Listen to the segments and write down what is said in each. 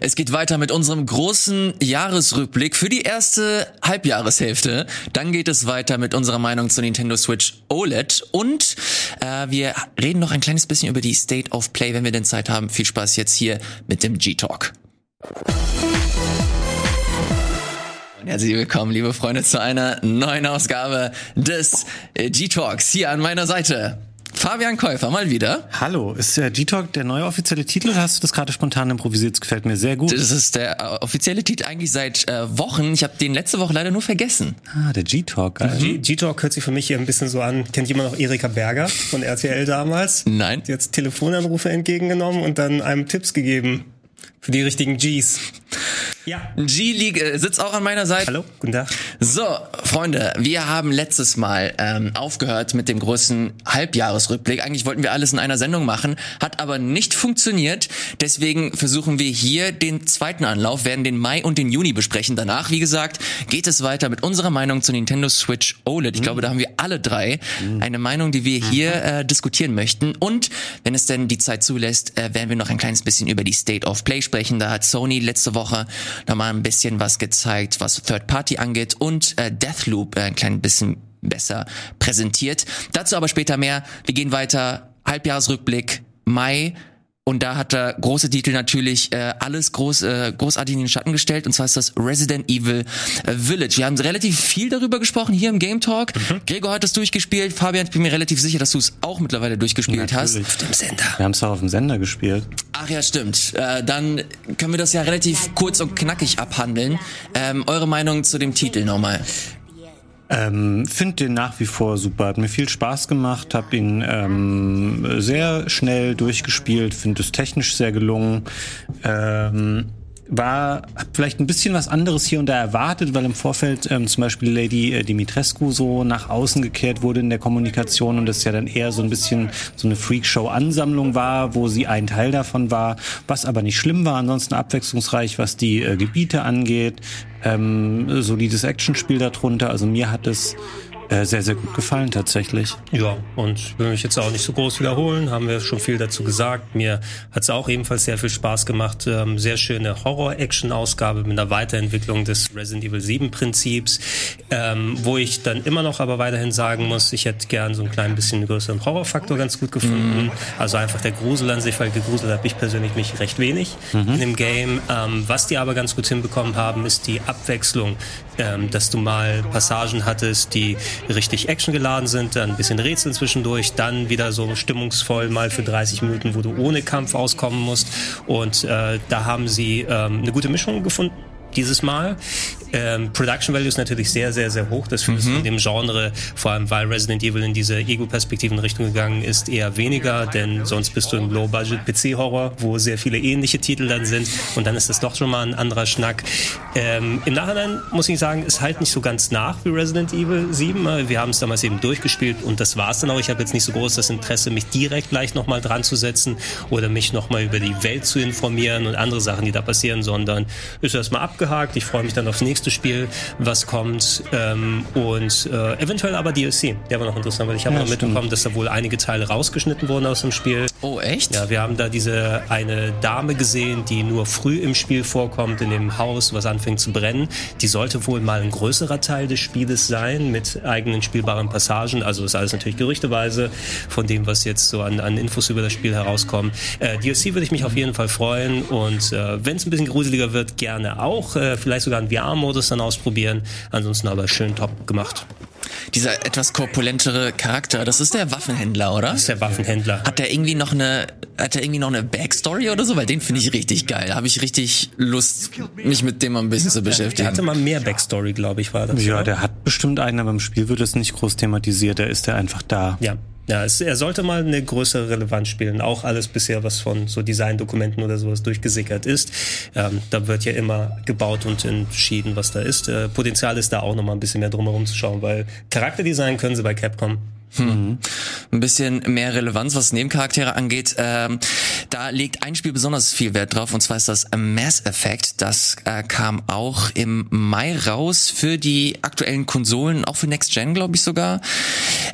Es geht weiter mit unserem großen Jahresrückblick für die erste Halbjahreshälfte. Dann geht es weiter mit unserer Meinung zur Nintendo Switch OLED und äh, wir reden noch ein kleines bisschen über die State of Play, wenn wir denn Zeit haben. Viel Spaß jetzt hier mit dem G-Talk. Herzlich willkommen, liebe Freunde, zu einer neuen Ausgabe des äh, G-Talks. Hier an meiner Seite Fabian Käufer, mal wieder. Hallo, ist der G-Talk der neue offizielle Titel oder hast du das gerade spontan improvisiert? Das gefällt mir sehr gut. Das ist der äh, offizielle Titel eigentlich seit äh, Wochen. Ich habe den letzte Woche leider nur vergessen. Ah, der G-Talk. Mhm. G-Talk hört sich für mich hier ein bisschen so an. Kennt jemand noch Erika Berger von RTL damals? Nein. Die hat Telefonanrufe entgegengenommen und dann einem Tipps gegeben für die richtigen Gs. Ja. G-League äh, sitzt auch an meiner Seite. Hallo, guten Tag. So, Freunde, wir haben letztes Mal ähm, aufgehört mit dem größten Halbjahresrückblick. Eigentlich wollten wir alles in einer Sendung machen, hat aber nicht funktioniert. Deswegen versuchen wir hier den zweiten Anlauf, werden den Mai und den Juni besprechen. Danach, wie gesagt, geht es weiter mit unserer Meinung zur Nintendo Switch OLED. Ich mhm. glaube, da haben wir alle drei mhm. eine Meinung, die wir hier mhm. äh, diskutieren möchten. Und wenn es denn die Zeit zulässt, äh, werden wir noch ein kleines bisschen über die State of Play sprechen. Da hat Sony letzte Woche nochmal ein bisschen was gezeigt, was Third Party angeht und äh, Deathloop äh, ein klein bisschen besser präsentiert. Dazu aber später mehr. Wir gehen weiter. Halbjahresrückblick Mai und da hat er große Titel natürlich äh, alles groß, äh, großartig in den Schatten gestellt. Und zwar ist das Resident Evil äh, Village. Wir haben relativ viel darüber gesprochen hier im Game Talk. Mhm. Gregor hat es durchgespielt. Fabian, ich bin mir relativ sicher, dass du es auch mittlerweile durchgespielt natürlich. hast. Auf dem Sender. Wir haben es auch auf dem Sender gespielt. Ach ja, stimmt. Äh, dann können wir das ja relativ kurz und knackig abhandeln. Ähm, eure Meinung zu dem Titel nochmal. Ähm, Finde den nach wie vor super. Hat mir viel Spaß gemacht, habe ihn ähm, sehr schnell durchgespielt, finde es technisch sehr gelungen. Ähm, war vielleicht ein bisschen was anderes hier und da erwartet, weil im Vorfeld ähm, zum Beispiel Lady äh, Dimitrescu so nach außen gekehrt wurde in der Kommunikation und das ja dann eher so ein bisschen so eine Freakshow-Ansammlung war, wo sie ein Teil davon war, was aber nicht schlimm war, ansonsten abwechslungsreich, was die äh, Gebiete angeht, ähm, solides Actionspiel darunter. Also mir hat es äh, sehr, sehr gut gefallen tatsächlich. Ja, und ich will mich jetzt auch nicht so groß wiederholen, haben wir schon viel dazu gesagt. Mir hat es auch ebenfalls sehr viel Spaß gemacht. Ähm, sehr schöne Horror-Action-Ausgabe mit einer Weiterentwicklung des Resident Evil 7 Prinzips, ähm, wo ich dann immer noch aber weiterhin sagen muss, ich hätte gern so ein klein bisschen größeren Horrorfaktor ganz gut gefunden. Mhm. Also einfach der Grusel an sich, weil gegruselt habe ich persönlich mich recht wenig mhm. in dem Game. Ähm, was die aber ganz gut hinbekommen haben, ist die Abwechslung, ähm, dass du mal Passagen hattest, die richtig actiongeladen sind, dann ein bisschen Rätsel zwischendurch, dann wieder so stimmungsvoll mal für 30 Minuten, wo du ohne Kampf auskommen musst. Und äh, da haben sie ähm, eine gute Mischung gefunden dieses Mal. Ähm, Production Value ist natürlich sehr, sehr, sehr hoch. Das ist mhm. in dem Genre, vor allem weil Resident Evil in diese Ego-Perspektiven Richtung gegangen ist, eher weniger, denn sonst bist du im Low-Budget-PC-Horror, wo sehr viele ähnliche Titel dann sind und dann ist das doch schon mal ein anderer Schnack. Ähm, Im Nachhinein muss ich sagen, ist halt nicht so ganz nach wie Resident Evil 7. Wir haben es damals eben durchgespielt und das war's dann auch. Ich habe jetzt nicht so groß das Interesse, mich direkt gleich nochmal dran zu setzen oder mich nochmal über die Welt zu informieren und andere Sachen, die da passieren, sondern ist erstmal abgehakt. Ich freue mich dann aufs nächste nächste Spiel, was kommt ähm, und äh, eventuell aber DLC. Der war noch interessant, weil ich habe ja, noch mitbekommen, dass da wohl einige Teile rausgeschnitten wurden aus dem Spiel. Oh, echt? Ja, wir haben da diese eine Dame gesehen, die nur früh im Spiel vorkommt, in dem Haus, was anfängt zu brennen. Die sollte wohl mal ein größerer Teil des Spieles sein, mit eigenen spielbaren Passagen. Also ist alles natürlich gerüchteweise von dem, was jetzt so an, an Infos über das Spiel herauskommt. Äh, DLC würde ich mich auf jeden Fall freuen und äh, wenn es ein bisschen gruseliger wird, gerne auch. Äh, vielleicht sogar ein VR-Modus Modus dann ausprobieren. Ansonsten aber schön top gemacht. Dieser etwas korpulentere Charakter, das ist der Waffenhändler, oder? Das ist der Waffenhändler. Hat der irgendwie noch eine, hat der irgendwie noch eine Backstory oder so? Weil den finde ich richtig geil. Da habe ich richtig Lust, mich mit dem mal ein bisschen zu beschäftigen. Der hatte mal mehr Backstory, glaube ich, war das. Ja, oder? der hat bestimmt einen, aber im Spiel wird es nicht groß thematisiert. Der ist ja einfach da. Ja, ja, es, er sollte mal eine größere Relevanz spielen. Auch alles bisher, was von so Designdokumenten oder sowas durchgesickert ist. Ähm, da wird ja immer gebaut und entschieden, was da ist. Äh, Potenzial ist da auch noch mal ein bisschen mehr drumherum zu schauen, weil Charakterdesign können sie bei Capcom hm. Ein bisschen mehr Relevanz, was Nebencharaktere angeht. Ähm, da legt ein Spiel besonders viel Wert drauf, und zwar ist das Mass Effect. Das äh, kam auch im Mai raus für die aktuellen Konsolen, auch für Next Gen, glaube ich sogar.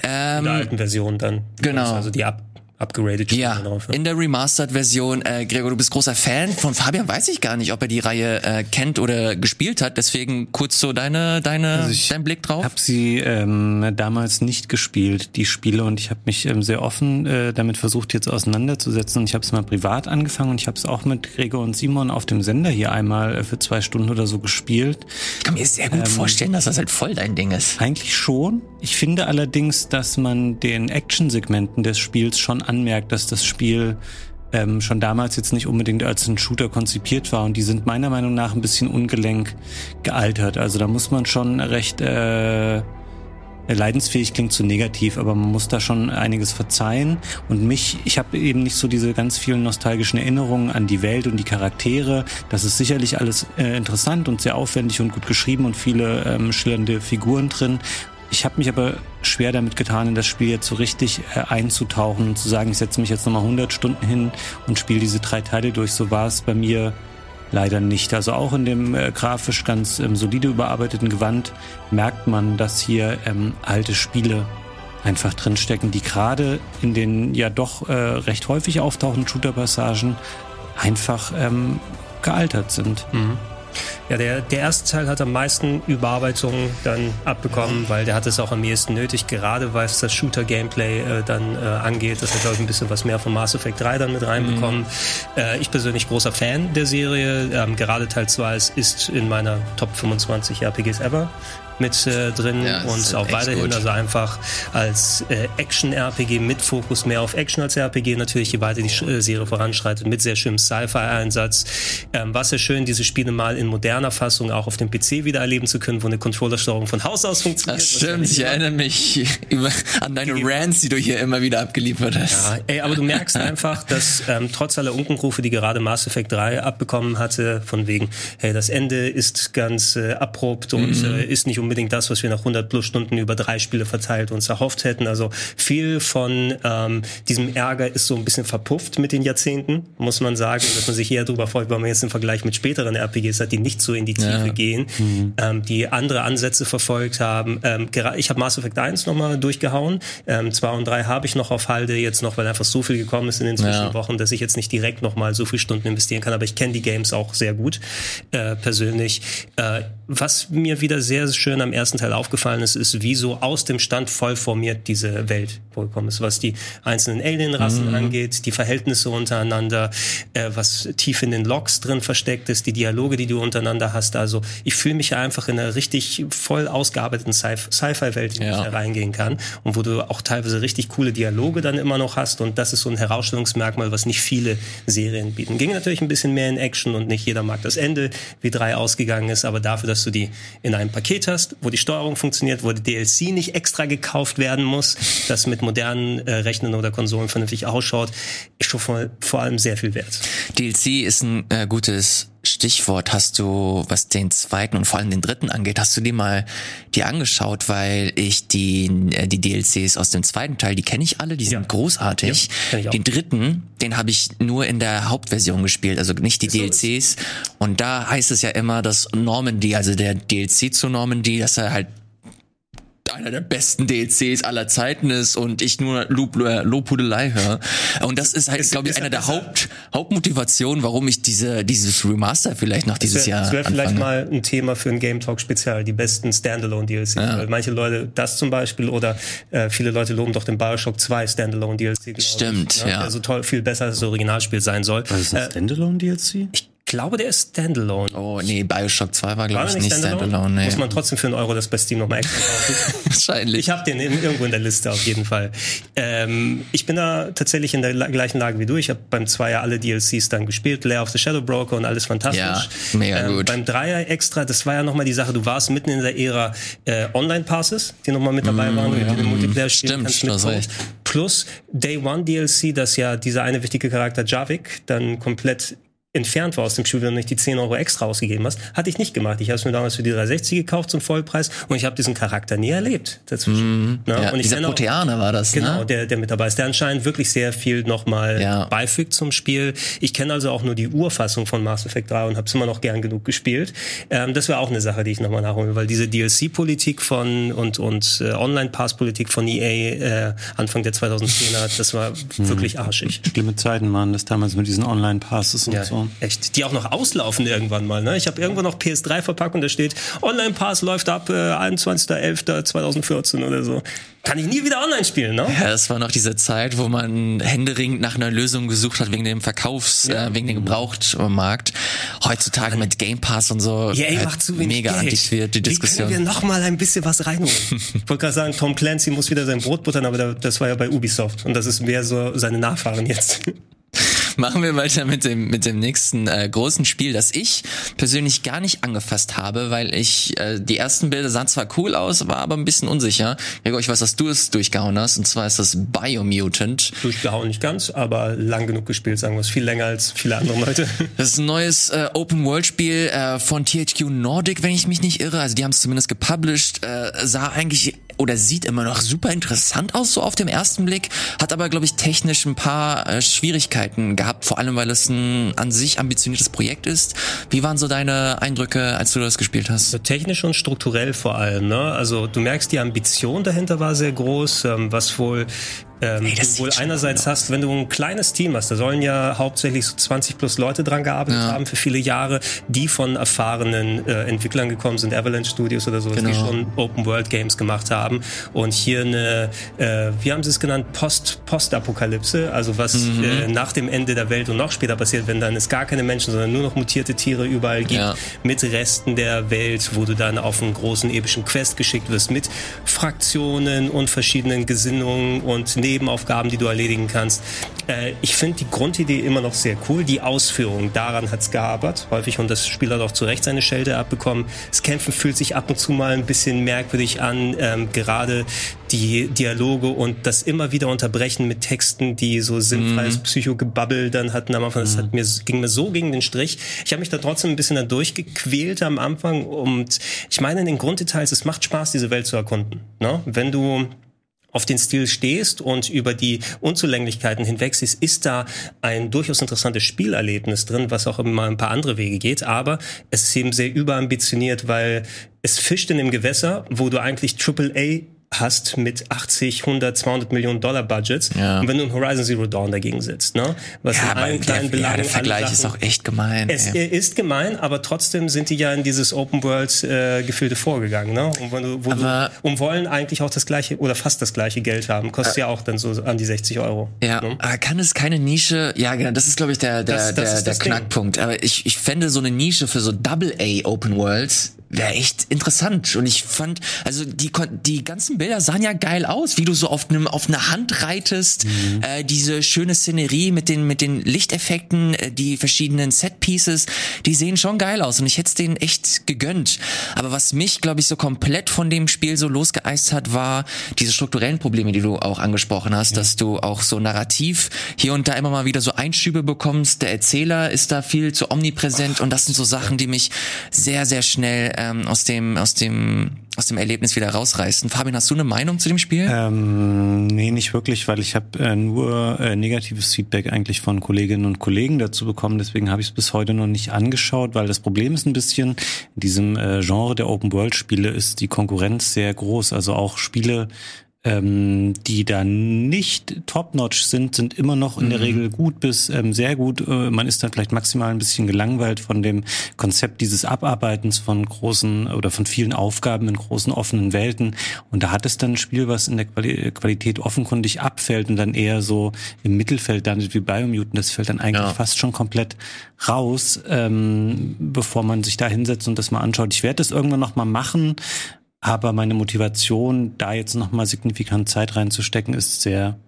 Ähm, In der alten Version dann. Genau. Also die Ab abgeradet Ja, drauf. in der Remastered-Version. Äh, Gregor, du bist großer Fan von Fabian. Weiß ich gar nicht, ob er die Reihe äh, kennt oder gespielt hat. Deswegen kurz so deine, deine, Also ich dein Blick drauf. habe sie ähm, damals nicht gespielt, die Spiele, und ich habe mich ähm, sehr offen äh, damit versucht, jetzt auseinanderzusetzen. Und ich habe es mal privat angefangen und ich habe es auch mit Gregor und Simon auf dem Sender hier einmal äh, für zwei Stunden oder so gespielt. Ich kann mir sehr Ähm, gut vorstellen, dass das halt voll dein Ding ist. Eigentlich schon. Ich finde allerdings, dass man den Action-Segmenten des Spiels schon anmerkt, dass das Spiel ähm, schon damals jetzt nicht unbedingt als ein Shooter konzipiert war und die sind meiner Meinung nach ein bisschen ungelenk gealtert. Also da muss man schon recht äh, leidensfähig klingt zu negativ, aber man muss da schon einiges verzeihen. Und mich, ich habe eben nicht so diese ganz vielen nostalgischen Erinnerungen an die Welt und die Charaktere. Das ist sicherlich alles äh, interessant und sehr aufwendig und gut geschrieben und viele ähm, schillernde Figuren drin. Ich habe mich aber schwer damit getan, in das Spiel jetzt so richtig äh, einzutauchen und zu sagen, ich setze mich jetzt nochmal 100 Stunden hin und spiele diese drei Teile durch. So war es bei mir leider nicht. Also auch in dem äh, grafisch ganz ähm, solide überarbeiteten Gewand merkt man, dass hier ähm, alte Spiele einfach drinstecken, die gerade in den ja doch äh, recht häufig auftauchenden Shooter-Passagen einfach ähm, gealtert sind. Ja, der, der erste Teil hat am meisten Überarbeitung dann abbekommen, weil der hat es auch am ehesten nötig, gerade was das Shooter-Gameplay äh, dann äh, angeht. Das hat, glaube ich, ein bisschen was mehr von Mass Effect 3 dann mit reinbekommen. Äh, ich persönlich großer Fan der Serie. Ähm, gerade Teil 2 ist, ist in meiner Top 25 RPGs ever mit äh, drin Ja, und auch weiterhin, gut. also einfach als äh, Action-RPG mit Fokus mehr auf Action als RPG natürlich, je weiter die äh, Serie voranschreitet, mit sehr schönem Sci-Fi-Einsatz. Ähm, war sehr schön, diese Spiele mal in moderner Fassung auch auf dem PC wieder erleben zu können, wo eine Controllersteuerung von Haus aus funktioniert. Das stimmt, ich erinnere mich über, an deine Rants, die du hier immer wieder abgeliefert hast. Ja, ey, aber du merkst einfach, dass ähm, trotz aller Unkenrufe, die gerade Mass Effect 3 abbekommen hatte, von wegen, hey, das Ende ist ganz äh, abrupt und äh, ist nicht unbedingt das, was wir nach 100 plus Stunden über drei Spiele verteilt uns erhofft hätten. Also viel von ähm, diesem Ärger ist so ein bisschen verpufft mit den Jahrzehnten, muss man sagen, dass man sich eher darüber freut, weil man jetzt im Vergleich mit späteren RPGs hat, die nicht so in die Tiefe Ja. gehen, ähm, die andere Ansätze verfolgt haben. Ähm, ich habe Mass Effect 1 nochmal durchgehauen. Ähm, 2 und 3 habe ich noch auf Halde jetzt noch, weil einfach so viel gekommen ist in den Ja. Zwischenwochen, dass ich jetzt nicht direkt nochmal so viele Stunden investieren kann. Aber ich kenne die Games auch sehr gut äh, persönlich. Äh, was mir wieder sehr schön am ersten Teil aufgefallen ist, ist, wie so aus dem Stand voll formiert diese Welt vorgekommen ist, was die einzelnen Alien-Rassen angeht, die Verhältnisse untereinander, äh, was tief in den Logs drin versteckt ist, die Dialoge, die du untereinander hast. Also ich fühle mich einfach in einer richtig voll ausgearbeiteten Sci- Sci-Fi-Welt, in die Ja. ich reingehen kann und wo du auch teilweise richtig coole Dialoge dann immer noch hast und das ist so ein Herausstellungsmerkmal, was nicht viele Serien bieten. Ging natürlich ein bisschen mehr in Action und nicht jeder mag das Ende, wie drei ausgegangen ist, aber dafür, dass du die in einem Paket hast, wo die Steuerung funktioniert, wo die DLC nicht extra gekauft werden muss, das mit modernen äh, Rechnern oder Konsolen vernünftig ausschaut, ist schon vor, vor allem sehr viel wert. DLC ist ein äh, gutes Stichwort. Hast du, was den zweiten und vor allem den dritten angeht, hast du die mal dir angeschaut, weil ich die äh, die DLCs aus dem zweiten Teil, die kenne ich alle, die sind Ja. großartig. Ja, den dritten, den habe ich nur in der Hauptversion gespielt, also nicht die so, DLCs. Und da heißt es ja immer, dass Normandy, also der DLC zu Normandy, dass er halt einer der besten DLCs aller Zeiten ist und ich nur Lob, äh, Lobhudelei höre. Und das ist halt, glaube ich, er der? Haupt, Hauptmotivationen, warum ich diese, dieses Remaster vielleicht noch dieses Das wäre Jahr wär vielleicht anfange. mal ein Thema für ein Game Talk Spezial, die besten Standalone DLCs. Weil manche Leute das zum Beispiel oder äh, viele Leute loben doch den Bioshock 2 Standalone DLC. glaub ich, Stimmt, ne? ja. Der so toll, viel besser als das Originalspiel sein soll. Was ist ein Standalone-DLC? Ich glaube, der ist Standalone. Oh, nee, Bioshock 2 war, glaube ich, nicht Standalone. nee. Muss man trotzdem für einen Euro das bei Steam nochmal extra kaufen. Wahrscheinlich. Ich habe den in, irgendwo in der Liste auf jeden Fall. Ähm, ich bin da tatsächlich in der gleichen Lage wie du. Ich habe beim Zweier alle DLCs dann gespielt, Lair of the Shadow Broker und alles fantastisch. Ja, mega ähm, gut. Beim Dreier extra, das war ja nochmal die Sache, du warst mitten in der Ära äh, Online-Passes, die nochmal mit dabei waren, damit du den Multiplayer spielen Stimmt, kannst du mit recht. Plus Day One DLC, das ja dieser eine wichtige Charakter Javik dann komplett entfernt war aus dem Spiel, wenn du nicht die 10 Euro extra ausgegeben hast. Hatte ich nicht gemacht. Ich habe es mir damals für die 360 gekauft zum Vollpreis und ich habe diesen Charakter nie erlebt dazwischen. Mm, ja, und ich dieser Proteaner war das, Genau, ne? der, der mit dabei ist, der anscheinend wirklich sehr viel nochmal ja. beifügt zum Spiel. Ich kenne also auch nur die Urfassung von Mass Effect 3 und habe es immer noch gern genug gespielt. Ähm, das wäre auch eine Sache, die ich nochmal nachholen will, weil diese DLC-Politik von und, und äh, Online-Pass-Politik von EA äh, Anfang der 2010er, das war hm. wirklich arschig. Schlimme Zeiten waren das damals mit diesen Online-Passes und ja, so. Echt, die auch noch auslaufen irgendwann mal. Ne? Ich habe irgendwo noch PS3-Verpackung, da steht, Online-Pass läuft ab äh, 21.11.2014 oder so kann ich nie wieder online spielen, ne? Ja, das war noch diese Zeit, wo man händeringend nach einer Lösung gesucht hat wegen dem Verkaufs, ja. äh, wegen dem Gebrauchtmarkt. Heutzutage mit Game Pass und so. Ja, ey, halt macht zu wenig mega Geld. antiquiert die Diskussion. Wie können wir noch mal ein bisschen was reinholen? ich wollte gerade sagen, Tom Clancy muss wieder sein Brot buttern, aber das war ja bei Ubisoft und das ist mehr so seine Nachfahren jetzt. Machen wir weiter mit dem mit dem nächsten äh, großen Spiel, das ich persönlich gar nicht angefasst habe, weil ich äh, die ersten Bilder sahen zwar cool aus, war aber ein bisschen unsicher. Gregor, ich weiß, dass du es durchgehauen hast, und zwar ist das Biomutant. Durchgehauen nicht ganz, aber lang genug gespielt, sagen wir es, viel länger als viele andere Leute. Das ist ein neues äh, Open-World-Spiel äh, von THQ Nordic, wenn ich mich nicht irre. Also die haben es zumindest gepublished, äh, sah eigentlich oder sieht immer noch super interessant aus so auf dem ersten Blick, hat aber glaube ich technisch ein paar äh, Schwierigkeiten gehabt vor allem weil es ein an sich ambitioniertes Projekt ist. Wie waren so deine Eindrücke, als du das gespielt hast? Technisch und strukturell vor allem. Ne? Also du merkst, die Ambition dahinter war sehr groß, ähm, was wohl ähm, Ey, du wohl einerseits hast, wenn du ein kleines Team hast, da sollen ja hauptsächlich so 20 plus Leute dran gearbeitet ja. haben für viele Jahre, die von erfahrenen äh, Entwicklern gekommen sind, Avalanche Studios oder so, genau. die schon Open World Games gemacht haben und hier eine, äh, wie haben sie es genannt, Post Postapokalypse, also was mhm. äh, nach dem Ende der Welt und noch später passiert, wenn dann es gar keine Menschen, sondern nur noch mutierte Tiere überall gibt, ja. mit Resten der Welt, wo du dann auf einen großen epischen Quest geschickt wirst mit Fraktionen und verschiedenen Gesinnungen und Nebenaufgaben, die du erledigen kannst. Äh, ich finde die Grundidee immer noch sehr cool. Die Ausführung, daran hat es gearbeitet, häufig und das Spiel hat auch zu Recht seine Schelte abbekommen. Das Kämpfen fühlt sich ab und zu mal ein bisschen merkwürdig an, ähm, gerade die Dialoge und das immer wieder unterbrechen mit Texten, die so sinnfreies mhm. Psychogebabbel dann hatten am Anfang. Das hat mhm. mir, ging mir so gegen den Strich. Ich habe mich da trotzdem ein bisschen dann durchgequält am Anfang und ich meine in den Grunddetails, es macht Spaß, diese Welt zu erkunden. Ne? Wenn du auf den Stil stehst und über die Unzulänglichkeiten hinweg siehst, ist da ein durchaus interessantes Spielerlebnis drin, was auch immer ein paar andere Wege geht. Aber es ist eben sehr überambitioniert, weil es fischt in dem Gewässer, wo du eigentlich AAA hast mit 80, 100, 200 Millionen Dollar Budgets ja. und wenn du in Horizon Zero Dawn dagegen sitzt, ne? Was ja, in allen kleinen der, ja, der Vergleich Sachen, ist auch echt gemein. Es ey. ist gemein, aber trotzdem sind die ja in dieses Open World äh, Gefilde vorgegangen, ne? Und, wenn du, aber, du, und wollen eigentlich auch das gleiche oder fast das gleiche Geld haben, kostet äh, ja auch dann so an die 60 Euro. Ja, ne? aber kann es keine Nische? Ja, genau, das ist glaube ich der der das, das der, der Knackpunkt. Ding. Aber ich ich fände so eine Nische für so Double A Open Worlds wäre echt interessant. Und ich fand, also die, die ganzen Bilder sahen ja geil aus, wie du so auf einem auf einer Hand reitest, mhm. äh, diese schöne Szenerie mit den mit den Lichteffekten, äh, die verschiedenen Setpieces, die sehen schon geil aus und ich hätte es denen echt gegönnt. Aber was mich, glaube ich, so komplett von dem Spiel so losgeeist hat, war diese strukturellen Probleme, die du auch angesprochen hast, ja. dass du auch so narrativ hier und da immer mal wieder so Einschübe bekommst. Der Erzähler ist da viel zu omnipräsent Ach, und das sind so Sachen, die mich sehr sehr schnell ähm, aus dem aus dem aus dem Erlebnis wieder rausreißen. Fabian, hast du eine Meinung zu dem Spiel? Ähm, nee, nicht wirklich, weil ich habe äh, nur äh, negatives Feedback eigentlich von Kolleginnen und Kollegen dazu bekommen. Deswegen habe ich es bis heute noch nicht angeschaut, weil das Problem ist ein bisschen, in diesem äh, Genre der Open-World-Spiele ist die Konkurrenz sehr groß. Also auch Spiele, ähm, die da nicht top-notch sind, sind immer noch in mhm. der Regel gut bis ähm, sehr gut. Äh, man ist dann vielleicht maximal ein bisschen gelangweilt von dem Konzept dieses Abarbeitens von großen oder von vielen Aufgaben in großen offenen Welten. Und da hat es dann ein Spiel, was in der Quali Qualität offenkundig abfällt und dann eher so im Mittelfeld landet wie Biomutant. Das fällt dann eigentlich ja. fast schon komplett raus, ähm, bevor man sich da hinsetzt und das mal anschaut. Ich werde das irgendwann noch mal machen, aber meine Motivation, da jetzt nochmal signifikant Zeit reinzustecken, ist sehr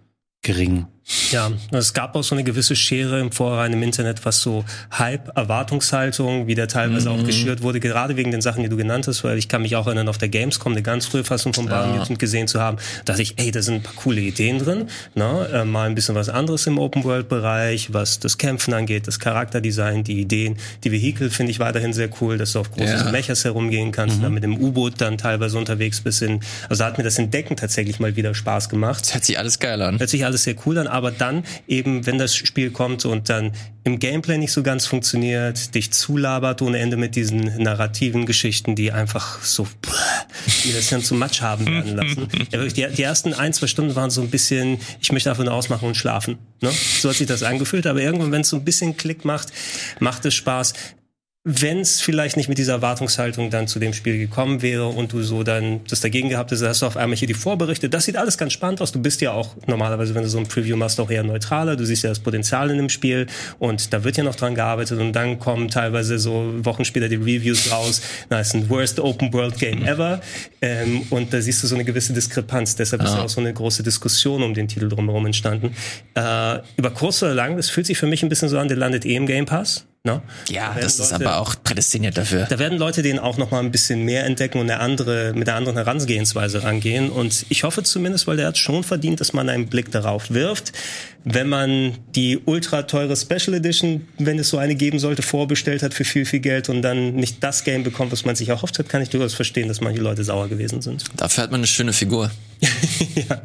gering. Ja, es gab auch so eine gewisse Schere im Vorhinein im Internet, was so Hype, Erwartungshaltung, wie der teilweise mhm. auch geschürt wurde, gerade wegen den Sachen, die du genannt hast, weil ich kann mich auch erinnern, auf der Gamescom eine ganz frühe Fassung von Biomutant ja. gesehen zu haben, dachte ich, ey, da sind ein paar coole Ideen drin, ne? Äh, mal ein bisschen was anderes im Open-World-Bereich, was das Kämpfen angeht, das Charakterdesign, die Ideen, die Vehikel finde ich weiterhin sehr cool, dass du auf großen ja. Mechas herumgehen kannst, mhm. dann mit dem U-Boot dann teilweise unterwegs bist. In, also da hat mir das Entdecken tatsächlich mal wieder Spaß gemacht. Das hört sich alles geil an. Hört sich alles sehr cool an, aber dann eben, wenn das Spiel kommt und dann im Gameplay nicht so ganz funktioniert, dich zulabert ohne Ende mit diesen narrativen Geschichten, die einfach so, die das dann zu Matsch haben werden lassen. Ja, die, die ersten ein, zwei Stunden waren so ein bisschen, ich möchte nur ausmachen und schlafen. Ne? So hat sich das angefühlt, aber irgendwann, wenn es so ein bisschen Klick macht, macht es Spaß wenn es vielleicht nicht mit dieser Erwartungshaltung dann zu dem Spiel gekommen wäre und du so dann das dagegen gehabt hast, hast du auf einmal hier die Vorberichte. Das sieht alles ganz spannend aus. Du bist ja auch normalerweise, wenn du so ein Preview machst, auch eher neutraler. Du siehst ja das Potenzial in dem Spiel und da wird ja noch dran gearbeitet und dann kommen teilweise so Wochen später die Reviews raus. Na, ist ein Worst Open World Game ever. Ähm, und da siehst du so eine gewisse Diskrepanz. Deshalb ist ja auch so eine große Diskussion um den Titel drumherum entstanden. Äh, über kurz oder lang, das fühlt sich für mich ein bisschen so an, der landet eh im Game Pass. No? Ja, das Leute, ist aber auch prädestiniert dafür. Da werden Leute den auch noch mal ein bisschen mehr entdecken und eine andere, mit einer anderen Herangehensweise rangehen. Und ich hoffe zumindest, weil der hat schon verdient, dass man einen Blick darauf wirft. Wenn man die ultra teure Special Edition, wenn es so eine geben sollte, vorbestellt hat für viel, viel Geld und dann nicht das Game bekommt, was man sich erhofft hat, kann ich durchaus verstehen, dass manche Leute sauer gewesen sind. Dafür hat man eine schöne Figur. ja.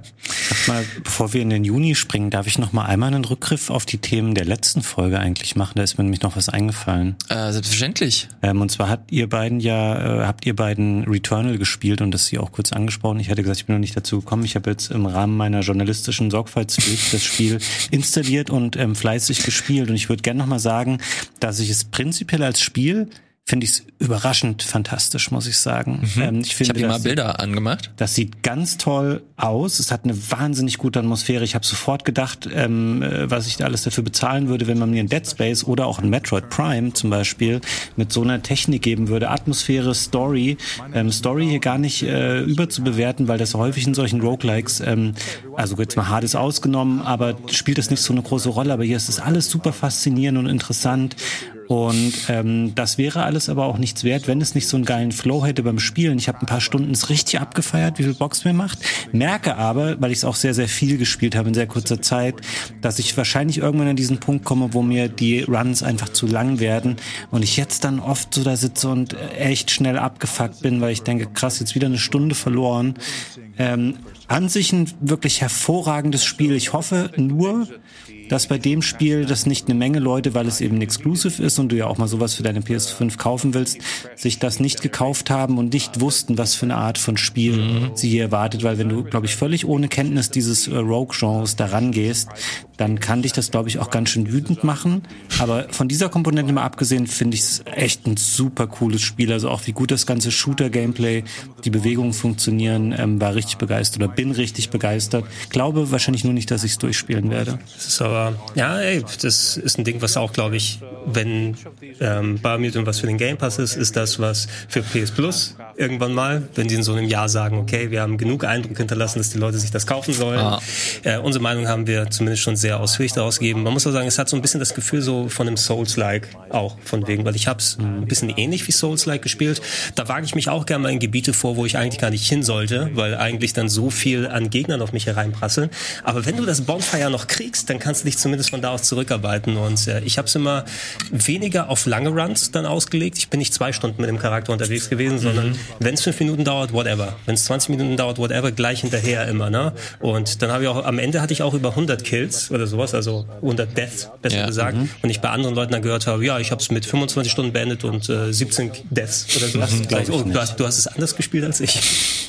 Sag mal, bevor wir in den Juni springen, darf ich noch mal einmal einen Rückgriff auf die Themen der letzten Folge eigentlich machen? Da ist mir nämlich noch was eingefallen. Äh, selbstverständlich. Ähm, und zwar habt ihr beiden ja, äh, habt ihr beiden Returnal gespielt und das sie auch kurz angesprochen. Ich hatte gesagt, ich bin noch nicht dazu gekommen. Ich habe jetzt im Rahmen meiner journalistischen Sorgfaltspflicht das Spiel installiert und ähm, fleißig gespielt. Und ich würde gerne noch mal sagen, dass ich es prinzipiell als Spiel finde ich es überraschend fantastisch, muss ich sagen. Mhm. Ähm, ich finde, ich habe mal Bilder angemacht. Das sieht ganz toll aus. Es hat eine wahnsinnig gute Atmosphäre. Ich habe sofort gedacht, ähm, äh, was ich da alles dafür bezahlen würde, wenn man mir ein Dead Space oder auch ein Metroid Prime zum Beispiel mit so einer Technik geben würde. Atmosphäre, Story. Ähm, Story hier gar nicht äh, überzubewerten, weil das häufig in solchen Roguelikes, ähm, also jetzt mal Hades ausgenommen, aber spielt das nicht so eine große Rolle. Aber hier ist es alles super faszinierend und interessant. Und ähm, das wäre alles aber auch nichts wert, wenn es nicht so einen geilen Flow hätte beim Spielen. Ich habe ein paar Stunden es richtig abgefeiert, wie viel Box mir macht. Merke aber, weil ich es auch sehr, sehr viel gespielt habe in sehr kurzer Zeit, dass ich wahrscheinlich irgendwann an diesen Punkt komme, wo mir die Runs einfach zu lang werden und ich jetzt dann oft so da sitze und echt schnell abgefuckt bin, weil ich denke, krass, jetzt wieder eine Stunde verloren. Ähm, an sich ein wirklich hervorragendes Spiel. Ich hoffe nur, dass bei dem Spiel das nicht eine Menge Leute, weil es eben ein Exclusive ist und du ja auch mal sowas für deine PS5 kaufen willst, sich das nicht gekauft haben und nicht wussten, was für eine Art von Spiel mhm. sie hier erwartet, weil wenn du, glaube ich, völlig ohne Kenntnis dieses äh, Rogue-Genres daran gehst, dann kann dich das, glaube ich, auch ganz schön wütend machen. Aber von dieser Komponente mal abgesehen, finde ich es echt ein super cooles Spiel. Also auch wie gut das ganze Shooter-Gameplay, die Bewegungen funktionieren, ähm, war richtig begeistert oder bin richtig begeistert. Glaube wahrscheinlich nur nicht, dass ich es durchspielen werde. Das ist aber, ja, ey, das ist ein Ding, was auch, glaube ich, wenn ähm, Biomutant was für den Game Pass ist, ist das was für PS Plus irgendwann mal, wenn sie in so einem Jahr sagen, okay, wir haben genug Eindruck hinterlassen, dass die Leute sich das kaufen sollen. Ah. Äh, unsere Meinung haben wir zumindest schon sehr ausführlich daraus gegeben. Man muss auch sagen, es hat so ein bisschen das Gefühl so von einem Souls-like auch von wegen, weil ich habe es ein bisschen ähnlich wie Souls-like gespielt. Da wage ich mich auch gerne mal in Gebiete vor, wo ich eigentlich gar nicht hin sollte, weil eigentlich dann so viel an Gegnern auf mich hereinprasseln. Aber wenn du das Bonfire noch kriegst, dann kannst du dich zumindest von da aus zurückarbeiten. Und äh, ich habe es immer weniger auf lange Runs dann ausgelegt. Ich bin nicht zwei Stunden mit dem Charakter unterwegs gewesen, mhm. sondern wenn es fünf Minuten dauert, whatever. Wenn es 20 Minuten dauert, whatever, gleich hinterher immer. Ne? Und dann habe ich auch, am Ende hatte ich auch über 100 Kills oder sowas, also 100 Deaths, besser ja. gesagt. Mhm. Und ich bei anderen Leuten dann gehört habe, ja, ich habe es mit 25 Stunden beendet und äh, 17 Deaths oder sowas. Mhm, oh, du, hast, du hast es anders gespielt als ich.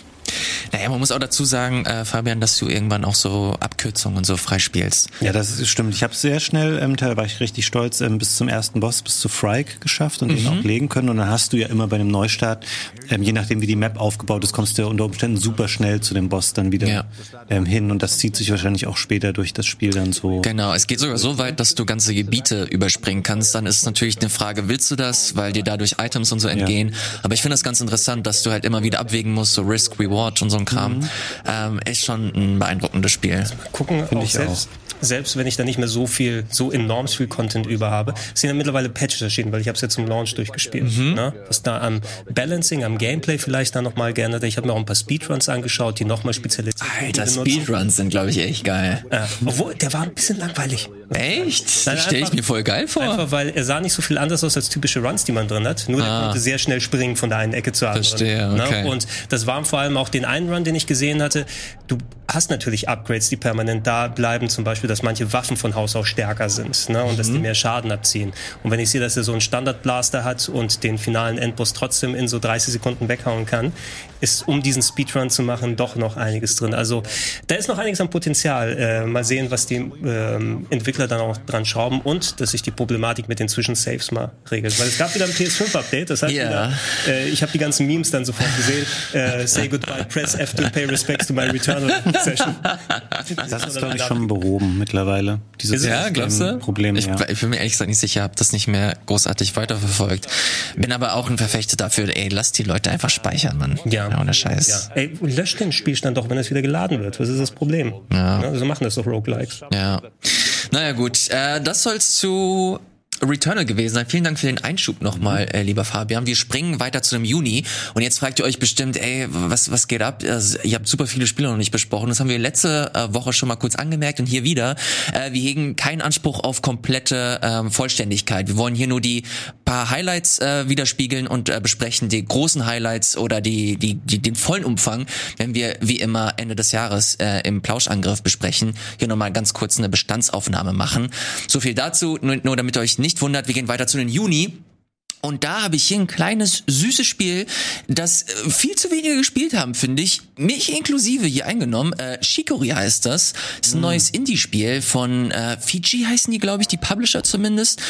Naja, man muss auch dazu sagen, äh, Fabian, dass du irgendwann auch so Abkürzungen und so freispielst. Ja, das ist, stimmt. Ich habe sehr schnell, ähm, da war ich richtig stolz, ähm, bis zum ersten Boss, bis zu Frike geschafft und mhm. den auch legen können. Und dann hast du ja immer bei einem Neustart, ähm, je nachdem wie die Map aufgebaut ist, kommst du ja unter Umständen super schnell zu dem Boss dann wieder ja. ähm, hin. Und das zieht sich wahrscheinlich auch später durch das Spiel dann so. Genau, es geht sogar so weit, dass du ganze Gebiete überspringen kannst. Dann ist es natürlich eine Frage, willst du das, weil dir dadurch Items und so entgehen. Ja. Aber ich finde das ganz interessant, dass du halt immer wieder abwägen musst, so Risk, Reward und so ein Kram. Mhm. Ähm, ist schon ein beeindruckendes Spiel. Gucken, auch, auch selbst, selbst wenn ich da nicht mehr so viel, so enorm viel Content über habe, sind ja mittlerweile Patches erschienen, weil ich habe es ja zum Launch durchgespielt. Mhm. Ne? Was da am Balancing, am Gameplay vielleicht dann nochmal gerne. Ich habe mir auch ein paar Speedruns angeschaut, die nochmal spezialisiert Alter, Speedruns sind, glaube ich, echt geil. Ja, obwohl, der war ein bisschen langweilig. Echt? Das stelle ich mir voll geil vor. Einfach, weil er sah nicht so viel anders aus als typische Runs, die man drin hat. Nur ah. der konnte sehr schnell springen von der einen Ecke zur anderen. Verstehe, ne? okay. Ne? Und das war vor allem auch den einen Run, den ich gesehen hatte. Du hast natürlich Upgrades, die permanent da bleiben. Zum Beispiel, dass manche Waffen von Haus aus stärker sind ne? und mhm. dass die mhm. mehr Schaden abziehen. Und wenn ich sehe, dass er so einen Standard-Blaster hat und den finalen Endboss trotzdem in so 30 Sekunden weghauen kann, ist, um diesen Speedrun zu machen, doch noch einiges drin. Also da ist noch einiges an Potenzial. Äh, mal sehen, was die ähm, Entwickler dann auch dran schrauben und dass sich die Problematik mit den Zwischensaves mal regelt. Weil es gab wieder ein PS5-Update, das heißt, yeah. wieder, äh, ich habe die ganzen Memes dann sofort gesehen. Äh, say goodbye, press F to pay respects to my Returnal Session. Das ist, glaube ich, schon behoben mittlerweile. Dieses ja, glaubst du? Problem, ich, ja. ich bin mir ehrlich gesagt nicht sicher, habe das nicht mehr großartig weiterverfolgt. Bin aber auch ein Verfechter dafür, ey, lass die Leute einfach speichern, Mann. Ja. Ja ohne Scheiß. Ja. Ey, löscht den Spielstand doch, wenn es wieder geladen wird. Was ist das Problem? Ja. ja also machen das doch Roguelikes. Ja. Naja, gut. Äh, das soll's zu Returnal gewesen sein. Vielen Dank für den Einschub nochmal, äh, lieber Fabian. Wir springen weiter zu dem Juni. Und jetzt fragt ihr euch bestimmt, ey, was, was geht ab? Also, ihr habt super viele Spiele noch nicht besprochen. Das haben wir letzte äh, Woche schon mal kurz angemerkt und hier wieder. Äh, wir hegen keinen Anspruch auf komplette ähm, Vollständigkeit. Wir wollen hier nur die paar Highlights äh, widerspiegeln und äh, besprechen die großen Highlights oder die, die, die, den vollen Umfang, wenn wir wie immer Ende des Jahres äh, im Plauschangriff besprechen. Hier nochmal ganz kurz eine Bestandsaufnahme machen. So viel dazu, nur, nur damit ihr euch nicht wundert, wir gehen weiter zu den Juni. Und da habe ich hier ein kleines, süßes Spiel, das äh, viel zu wenige gespielt haben, finde ich. Mich inklusive hier eingenommen. Äh, Shikori heißt das. Das ist ein mm. neues Indie-Spiel von äh, Fiji heißen die, glaube ich, die Publisher zumindest.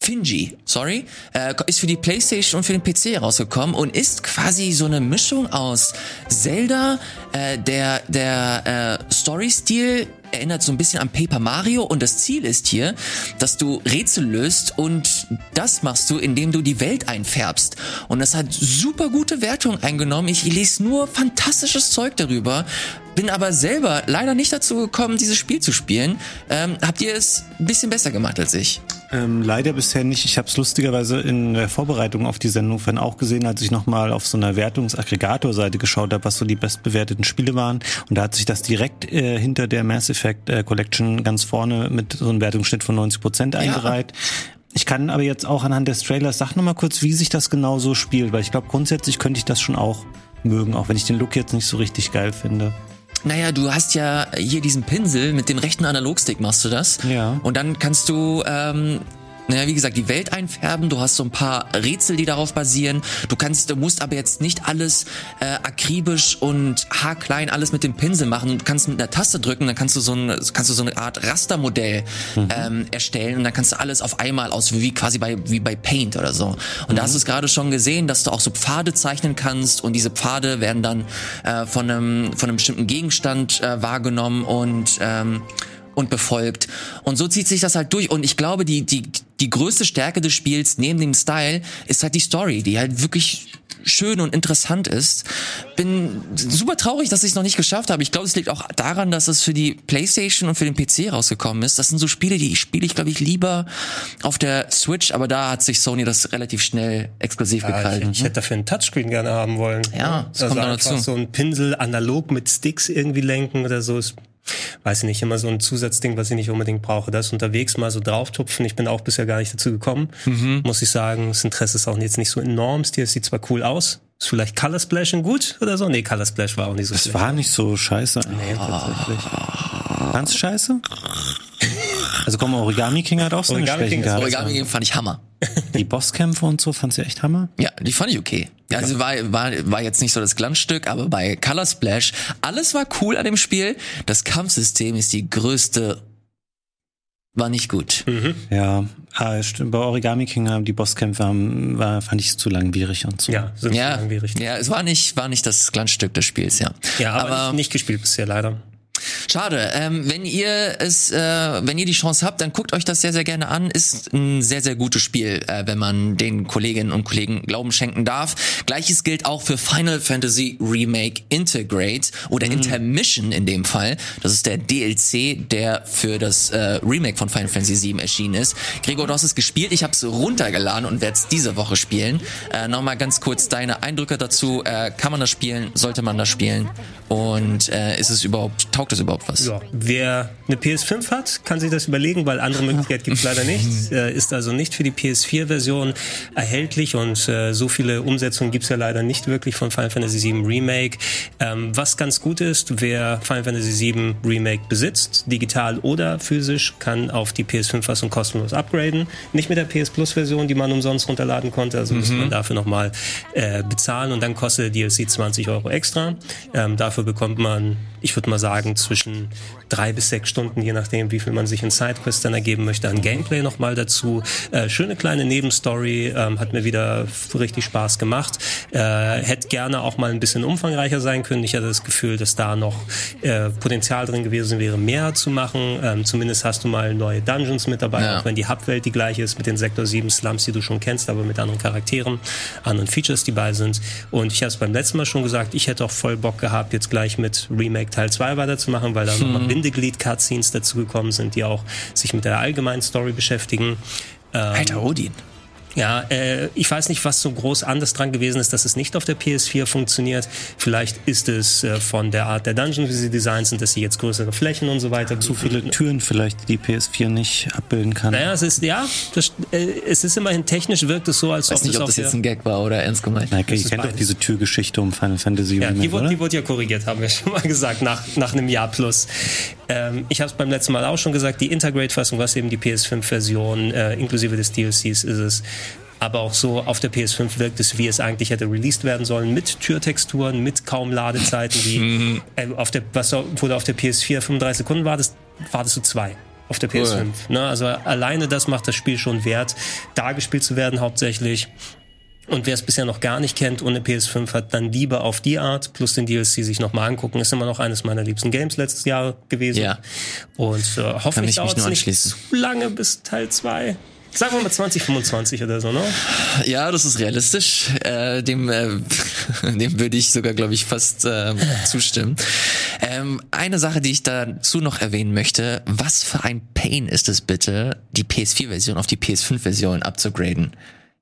Finji, sorry, äh, ist für die PlayStation und für den PC rausgekommen und ist quasi so eine Mischung aus Zelda, äh, der der äh, Story-Stil erinnert so ein bisschen an Paper Mario und das Ziel ist hier, dass du Rätsel löst und das machst du, indem du die Welt einfärbst. Und das hat super gute Wertung eingenommen. Ich lese nur fantastisches Zeug darüber, bin aber selber leider nicht dazu gekommen, dieses Spiel zu spielen. Ähm, habt ihr es ein bisschen besser gemacht als ich? Ähm, leider bisher nicht. Ich habe es lustigerweise in der Vorbereitung auf die Sendung dann auch gesehen, als ich nochmal auf so einer Wertungsaggregator-Seite geschaut habe, was so die bestbewerteten Spiele waren. Und da hat sich das direkt äh, hinter der Mass Effect äh, Collection ganz vorne mit so einem Wertungsschnitt von 90 Prozent eingereiht. Ja. Ich kann aber jetzt auch anhand des Trailers, sag nochmal kurz, wie sich das genau so spielt, weil ich glaube, grundsätzlich könnte ich das schon auch mögen, auch wenn ich den Look jetzt nicht so richtig geil finde. Naja, du hast ja hier diesen Pinsel, mit dem rechten Analogstick machst du das. Ja. Und dann kannst du ähm, naja, wie gesagt, die Welt einfärben. Du hast so ein paar Rätsel, die darauf basieren. Du kannst, du musst aber jetzt nicht alles äh, akribisch und haarklein alles mit dem Pinsel machen. Du kannst mit einer Taste drücken, dann kannst du so, ein, kannst du so eine Art Rastermodell mhm. ähm, erstellen und dann kannst du alles auf einmal aus, wie quasi bei wie bei Paint oder so. Und mhm. da hast du es gerade schon gesehen, dass du auch so Pfade zeichnen kannst und diese Pfade werden dann äh, von einem von einem bestimmten Gegenstand äh, wahrgenommen und ähm, und befolgt. Und so zieht sich das halt durch. Und ich glaube, die, die, die größte Stärke des Spiels neben dem Style ist halt die Story, die halt wirklich schön und interessant ist. Bin super traurig, dass ich es noch nicht geschafft habe. Ich glaube, es liegt auch daran, dass es für die PlayStation und für den PC rausgekommen ist. Das sind so Spiele, die spiele ich, glaube ich, lieber auf der Switch, aber da hat sich Sony das relativ schnell exklusiv ja, gekrallt. Ich, ich, hätte dafür ein Touchscreen gerne haben wollen. Ja, das also kommt dann dazu. So ein Pinsel analog mit Sticks irgendwie lenken oder so ist weiß ich nicht, immer so ein Zusatzding, was ich nicht unbedingt brauche. Das unterwegs mal so drauftupfen. Ich bin auch bisher gar nicht dazu gekommen. Mhm. Muss ich sagen, das Interesse ist auch jetzt nicht so enorm. Stil sieht zwar cool aus. Ist vielleicht Color Splashing gut oder so? Nee, Color Splash war auch nicht so Das schlecht. war nicht so scheiße. Nee, tatsächlich. Ganz scheiße? Also komm, Origami King hat auch so Origami eine Schwäche gehabt. Origami King fand ich Hammer. Die Bosskämpfe und so fand sie echt Hammer? Ja, die fand ich okay. Ja, also war, war, war jetzt nicht so das Glanzstück, aber bei Color Splash, alles war cool an dem Spiel. Das Kampfsystem ist die größte war nicht gut. Mhm. Ja, ah. Bei Origami King haben die Bosskämpfe haben, war, fand ich zu langwierig und so. Ja, sind ja, langwierig. Ja, es war nicht, war nicht das Glanzstück des Spiels, ja. Ja, aber, aber nicht, nicht gespielt bisher leider. Schade. Ähm, wenn ihr es, äh, wenn ihr die Chance habt, dann guckt euch das sehr, sehr gerne an. Ist ein sehr, sehr gutes Spiel, äh, wenn man den Kolleginnen und Kollegen Glauben schenken darf. Gleiches gilt auch für Final Fantasy Remake Integrate oder mhm. Intermission in dem Fall. Das ist der DLC, der für das äh, Remake von Final Fantasy VII erschienen ist. Gregor, du hast es gespielt. Ich habe es runtergeladen und werde es diese Woche spielen. Äh, Nochmal ganz kurz deine Eindrücke dazu. Äh, kann man das spielen? Sollte man das spielen? Und äh, ist es überhaupt, taugt es überhaupt was? Ja, wer eine PS5 hat, kann sich das überlegen, weil andere Möglichkeit gibt es leider nicht. Äh, ist also nicht für die PS4-Version erhältlich und äh, so viele Umsetzungen gibt es ja leider nicht wirklich von Final Fantasy VII Remake. Ähm, was ganz gut ist, wer Final Fantasy VII Remake besitzt, digital oder physisch, kann auf die PS5-Fassung kostenlos upgraden. Nicht mit der PS Plus-Version, die man umsonst runterladen konnte, also mhm. muss man dafür nochmal äh, bezahlen und dann kostet der DLC 20 Euro extra. Ähm, dafür bekommt man, ich würde mal sagen, zwischen drei bis sechs Stunden, je nachdem, wie viel man sich in Sidequests dann ergeben möchte, an Gameplay nochmal dazu. Äh, schöne kleine Nebenstory, ähm, hat mir wieder richtig Spaß gemacht. Äh, hätte gerne auch mal ein bisschen umfangreicher sein können. Ich hatte das Gefühl, dass da noch äh, Potenzial drin gewesen wäre, mehr zu machen. Ähm, zumindest hast du mal neue Dungeons mit dabei, ja. auch wenn die Hubwelt die gleiche ist mit den Sektor 7 Slums, die du schon kennst, aber mit anderen Charakteren, anderen Features, die bei sind. Und ich habe es beim letzten Mal schon gesagt, ich hätte auch voll Bock gehabt, jetzt gleich mit Remake Teil 2 weiterzumachen, weil da hm. nochmal Bindeglied-Cutscenes dazugekommen sind, die auch sich mit der allgemeinen Story beschäftigen. Ähm, Alter Odin. Ja, äh, ich weiß nicht, was so groß anders dran gewesen ist, dass es nicht auf der PS4 funktioniert. Vielleicht ist es äh, von der Art der Dungeon, wie sie designt sind, dass sie jetzt größere Flächen und so weiter. Zu viele Türen vielleicht, die die PS4 nicht abbilden kann. Naja, es ist, ja, das, äh, es ist immerhin technisch wirkt es so, als weiß ob nicht, ob das jetzt ein Gag war oder ernst gemeint. Nein, ich kenne doch diese Türgeschichte um Final Fantasy. Ja, die, wurde, die wurde ja korrigiert, haben wir schon mal gesagt, nach, nach einem Jahr plus. Ähm, ich habe es beim letzten Mal auch schon gesagt, die Integrate-Fassung, was eben die PS5-Version äh, inklusive des DLCs ist es, aber auch so auf der PS5 wirkt es, wie es eigentlich hätte released werden sollen, mit Türtexturen, mit kaum Ladezeiten, wie mhm. äh, auf der, was wurde auf der PS4 35 Sekunden war das, war das so zwei auf der PS5. Cool. Ne? Also alleine das macht das Spiel schon wert, da gespielt zu werden hauptsächlich. Und wer es bisher noch gar nicht kennt und eine PS5 hat, dann lieber auf die Art plus den DLC sich nochmal angucken. Ist immer noch eines meiner liebsten Games letztes Jahr gewesen. Ja. Und äh, hoffentlich dauert es nicht zu lange bis Teil 2. Sagen wir mal 2025 oder so, ne? Ja, das ist realistisch. Äh, dem, äh, dem würde ich sogar, glaube ich, fast äh, zustimmen. Ähm, eine Sache, die ich dazu noch erwähnen möchte, was für ein Pain ist es bitte, die PS4-Version auf die PS5-Version abzugraden?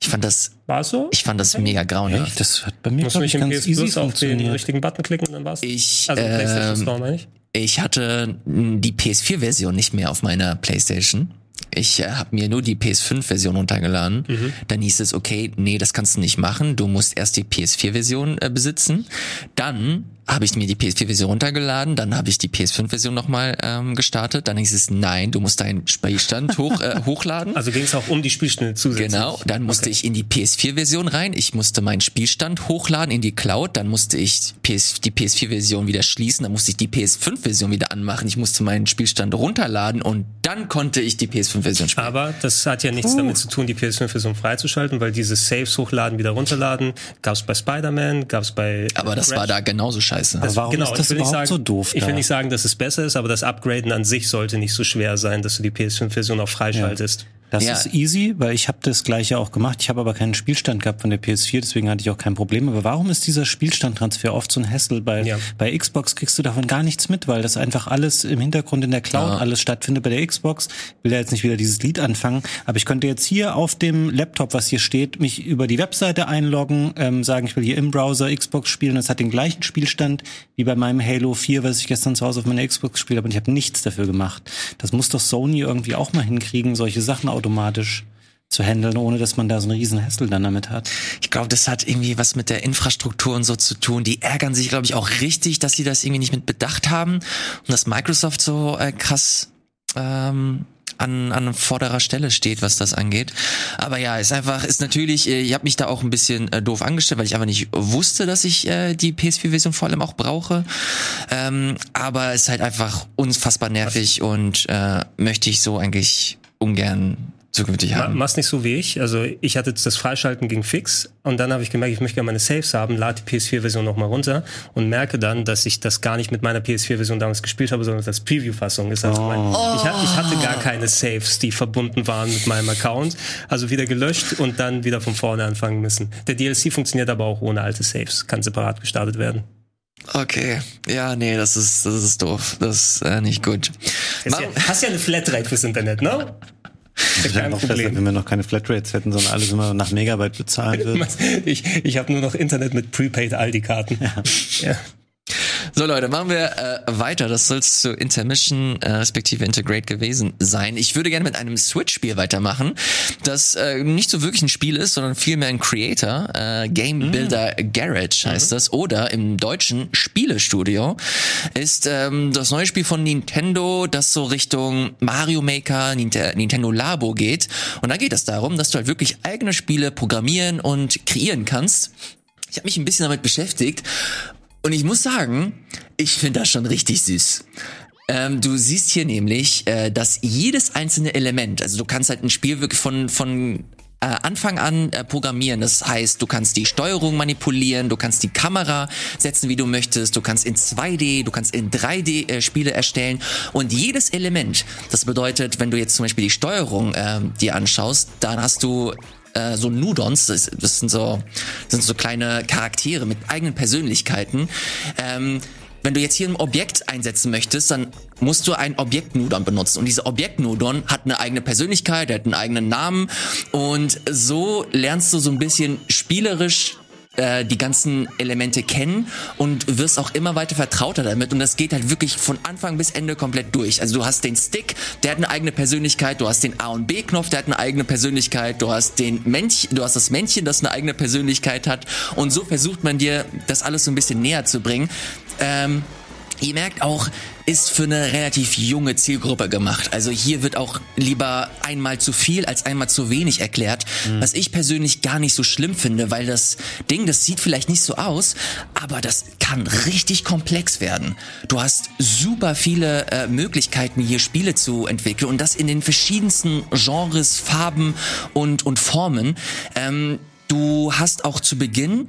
Ich fand das. War so? Ich fand das mega grauenhaft. Echt? Das hat bei mir Muss ich im PS Plus auf den richtigen Button klicken und dann war's. Ich, also PlayStation Store, meine ich. Ich hatte die PS4-Version nicht mehr auf meiner PlayStation ich äh, habe mir nur die PS5-Version runtergeladen. Mhm. Dann hieß es, okay, nee, das kannst du nicht machen. Du musst erst die PS4-Version äh, besitzen. Dann habe ich mir die PS4-Version runtergeladen, dann habe ich die PS5-Version nochmal ähm, gestartet, dann hieß es, nein, du musst deinen Spielstand hoch, äh, hochladen. Also ging es auch um die Spielstände zusätzlich? Genau, dann musste okay. ich in die PS4-Version rein, ich musste meinen Spielstand hochladen in die Cloud, dann musste ich PS, die PS4-Version wieder schließen, dann musste ich die PS5-Version wieder anmachen, ich musste meinen Spielstand runterladen und dann konnte ich die PS5-Version spielen. Aber das hat ja nichts uh. damit zu tun, die PS5-Version freizuschalten, weil dieses Saves hochladen, wieder runterladen, gab es bei Spider-Man, gab es bei... Aber das Crash. war da genauso scheiße scheiße. Das, warum genau, ist das überhaupt sagen, so doof? Ich will nicht sagen, dass es besser ist, aber das Upgraden an sich sollte nicht so schwer sein, dass du die PS5-Version auch freischaltest. Ja. Das ja. ist easy, weil ich habe das gleiche auch gemacht. Ich habe aber keinen Spielstand gehabt von der PS4, deswegen hatte ich auch kein Problem. Aber warum ist dieser Spielstandtransfer oft so ein Hassel? Bei, ja. bei Xbox kriegst du davon gar nichts mit, weil das einfach alles im Hintergrund in der Cloud ja. alles stattfindet. Bei der Xbox Ich will ja jetzt nicht wieder dieses Lied anfangen, aber ich könnte jetzt hier auf dem Laptop, was hier steht, mich über die Webseite einloggen, ähm, sagen, ich will hier im Browser Xbox spielen. Das hat den gleichen Spielstand wie bei meinem Halo 4, was ich gestern zu Hause auf meiner Xbox gespielt habe. Und ich habe nichts dafür gemacht. Das muss doch Sony irgendwie auch mal hinkriegen, solche Sachen automatisch zu handeln, ohne dass man da so einen riesen Hassel dann damit hat. Ich glaube, das hat irgendwie was mit der Infrastruktur und so zu tun. Die ärgern sich, glaube ich, auch richtig, dass sie das irgendwie nicht mit bedacht haben und dass Microsoft so äh, krass ähm, an, an vorderer Stelle steht, was das angeht. Aber ja, ist einfach, ist natürlich, äh, ich habe mich da auch ein bisschen äh, doof angestellt, weil ich einfach nicht wusste, dass ich äh, die PS4-Version vor allem auch brauche. Ähm, aber es ist halt einfach unfassbar nervig und äh, möchte ich so eigentlich ungern zukünftig haben. Mach's nicht so wie ich. Also ich hatte das Freischalten ging fix und dann habe ich gemerkt, ich möchte gerne meine Saves haben, lade die PS4-Version nochmal runter und merke dann, dass ich das gar nicht mit meiner PS4-Version damals gespielt habe, sondern als Preview-Fassung ist. Also mein, Oh. ich, ich hatte gar keine Saves, die verbunden waren mit meinem Account. Also wieder gelöscht und dann wieder von vorne anfangen müssen. Der DLC funktioniert aber auch ohne alte Saves, kann separat gestartet werden. Okay. Ja, nee, das ist, das ist doof. Das ist äh, nicht gut. Hast ja, hast ja eine Flatrate fürs Internet, ne? Das wäre noch besser, Problem. wenn wir noch keine Flatrates hätten, sondern alles immer nach Megabyte bezahlen würden. Ich, ich habe nur noch Internet mit Prepaid Aldi-Karten. Ja. So Leute, machen wir äh, weiter. Das soll zu Intermission äh, respektive Integrate gewesen sein. Ich würde gerne mit einem Switch-Spiel weitermachen, das äh, nicht so wirklich ein Spiel ist, sondern vielmehr ein Creator. Äh, Game Builder Garage heißt das. Oder im Deutschen Spielestudio ist ähm, das neue Spiel von Nintendo, das so Richtung Mario Maker, Ninte Nintendo Labo geht. Und da geht es darum, dass du halt wirklich eigene Spiele programmieren und kreieren kannst. Ich habe mich ein bisschen damit beschäftigt und ich muss sagen, ich finde das schon richtig süß. Ähm, du siehst hier nämlich, äh, dass jedes einzelne Element, also du kannst halt ein Spiel wirklich von, von äh, Anfang an äh, programmieren. Das heißt, du kannst die Steuerung manipulieren, du kannst die Kamera setzen, wie du möchtest, du kannst in 2D, du kannst in 3D äh, Spiele erstellen und jedes Element, das bedeutet, wenn du jetzt zum Beispiel die Steuerung ähm, dir anschaust, dann hast du äh, so Nudons, das, das sind so das sind so kleine Charaktere mit eigenen Persönlichkeiten. Ähm, wenn du jetzt hier ein Objekt einsetzen möchtest, dann musst du ein Objektnudon benutzen. Und dieser Objektnudon hat eine eigene Persönlichkeit, hat einen eigenen Namen. Und so lernst du so ein bisschen spielerisch äh, die ganzen Elemente kennen und wirst auch immer weiter vertrauter damit und das geht halt wirklich von Anfang bis Ende komplett durch. Also du hast den Stick, der hat eine eigene Persönlichkeit, du hast den A und B Knopf, der hat eine eigene Persönlichkeit, du hast den Männchen, du hast das Männchen, das eine eigene Persönlichkeit hat und so versucht man dir das alles so ein bisschen näher zu bringen. Ähm, Ihr merkt auch, ist für eine relativ junge Zielgruppe gemacht. Also hier wird auch lieber einmal zu viel als einmal zu wenig erklärt, was ich persönlich gar nicht so schlimm finde, weil das Ding, das sieht vielleicht nicht so aus, aber das kann richtig komplex werden. Du hast super viele äh, Möglichkeiten, hier Spiele zu entwickeln und das in den verschiedensten Genres, Farben und, und Formen. Ähm, du hast auch zu Beginn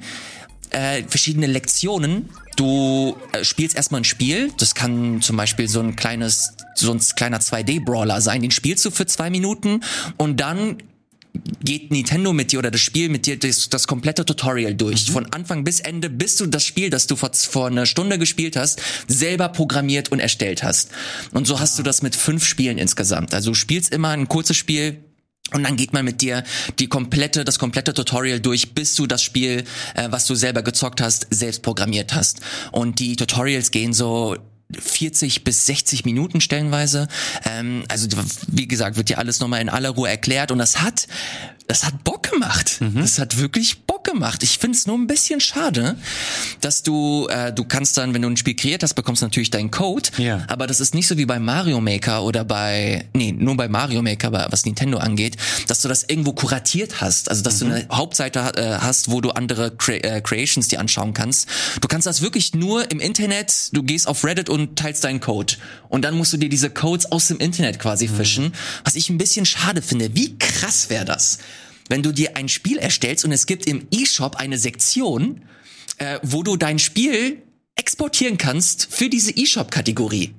äh, verschiedene Lektionen. Du äh, spielst erstmal ein Spiel. Das kann zum Beispiel so ein kleines, so ein kleiner 2D-Brawler sein. Den spielst du für zwei Minuten und dann geht Nintendo mit dir oder das Spiel mit dir das, das komplette Tutorial durch. Von Anfang bis Ende, bis du das Spiel, das du vor, vor einer Stunde gespielt hast, selber programmiert und erstellt hast. Und so hast du das mit fünf Spielen insgesamt. Also du spielst immer ein kurzes Spiel, und dann geht man mit dir die komplette, das komplette Tutorial durch, bis du das Spiel, äh, was du selber gezockt hast, selbst programmiert hast. Und die Tutorials gehen so 40 bis 60 Minuten stellenweise. Ähm, also wie gesagt, wird dir alles nochmal in aller Ruhe erklärt und das hat, das hat Bock gemacht. Das hat wirklich Bock gemacht. Ich finde es nur ein bisschen schade, dass du, äh, du kannst dann, wenn du ein Spiel kreiert hast, bekommst du natürlich deinen Code. Ja. Aber das ist nicht so wie bei Mario Maker oder bei, nee, nur bei Mario Maker, was Nintendo angeht, dass du das irgendwo kuratiert hast. Also, dass du eine Hauptseite äh, hast, wo du andere Cre äh, Creations dir anschauen kannst. Du kannst das wirklich nur im Internet, du gehst auf Reddit und teilst deinen Code. Und dann musst du dir diese Codes aus dem Internet quasi fischen. Was ich ein bisschen schade finde. Wie krass wäre das? Wenn du dir ein Spiel erstellst und es gibt im E-Shop eine Sektion, äh, wo du dein Spiel exportieren kannst für diese E-Shop-Kategorie.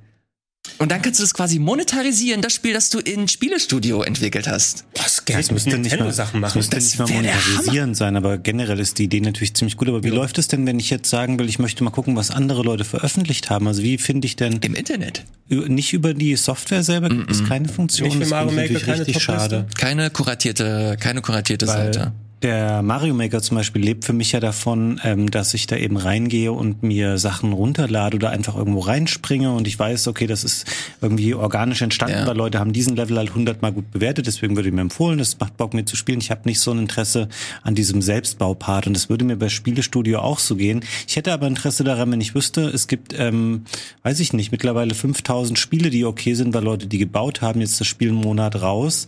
Und dann kannst du das quasi monetarisieren, das Spiel, das du in Spielestudio entwickelt hast. Was Das müsste nicht mal, Sachen das machen. müsste nicht mal monetarisieren sein, aber generell ist die Idee natürlich ziemlich gut. Aber wie läuft es denn, wenn ich jetzt sagen will, ich möchte mal gucken, was andere Leute veröffentlicht haben? Also wie finde ich denn Im Internet. Nicht über die Software selber gibt es keine Funktion? Nicht das Mario Maker, keine schade. Keine kuratierte, keine kuratierte Seite. Der Mario Maker zum Beispiel lebt für mich ja davon, ähm, dass ich da eben reingehe und mir Sachen runterlade oder einfach irgendwo reinspringe und ich weiß, okay, das ist irgendwie organisch entstanden, Ja. weil Leute haben diesen Level halt hundertmal gut bewertet, deswegen würde ich mir empfohlen, das macht Bock mir zu spielen. Ich habe nicht so ein Interesse an diesem Selbstbaupart und das würde mir bei Spielestudio auch so gehen. Ich hätte aber Interesse daran, wenn ich wüsste, es gibt, ähm, weiß ich nicht, mittlerweile 5000 Spiele, die okay sind, weil Leute die gebaut haben, jetzt das Spiel einen Monat raus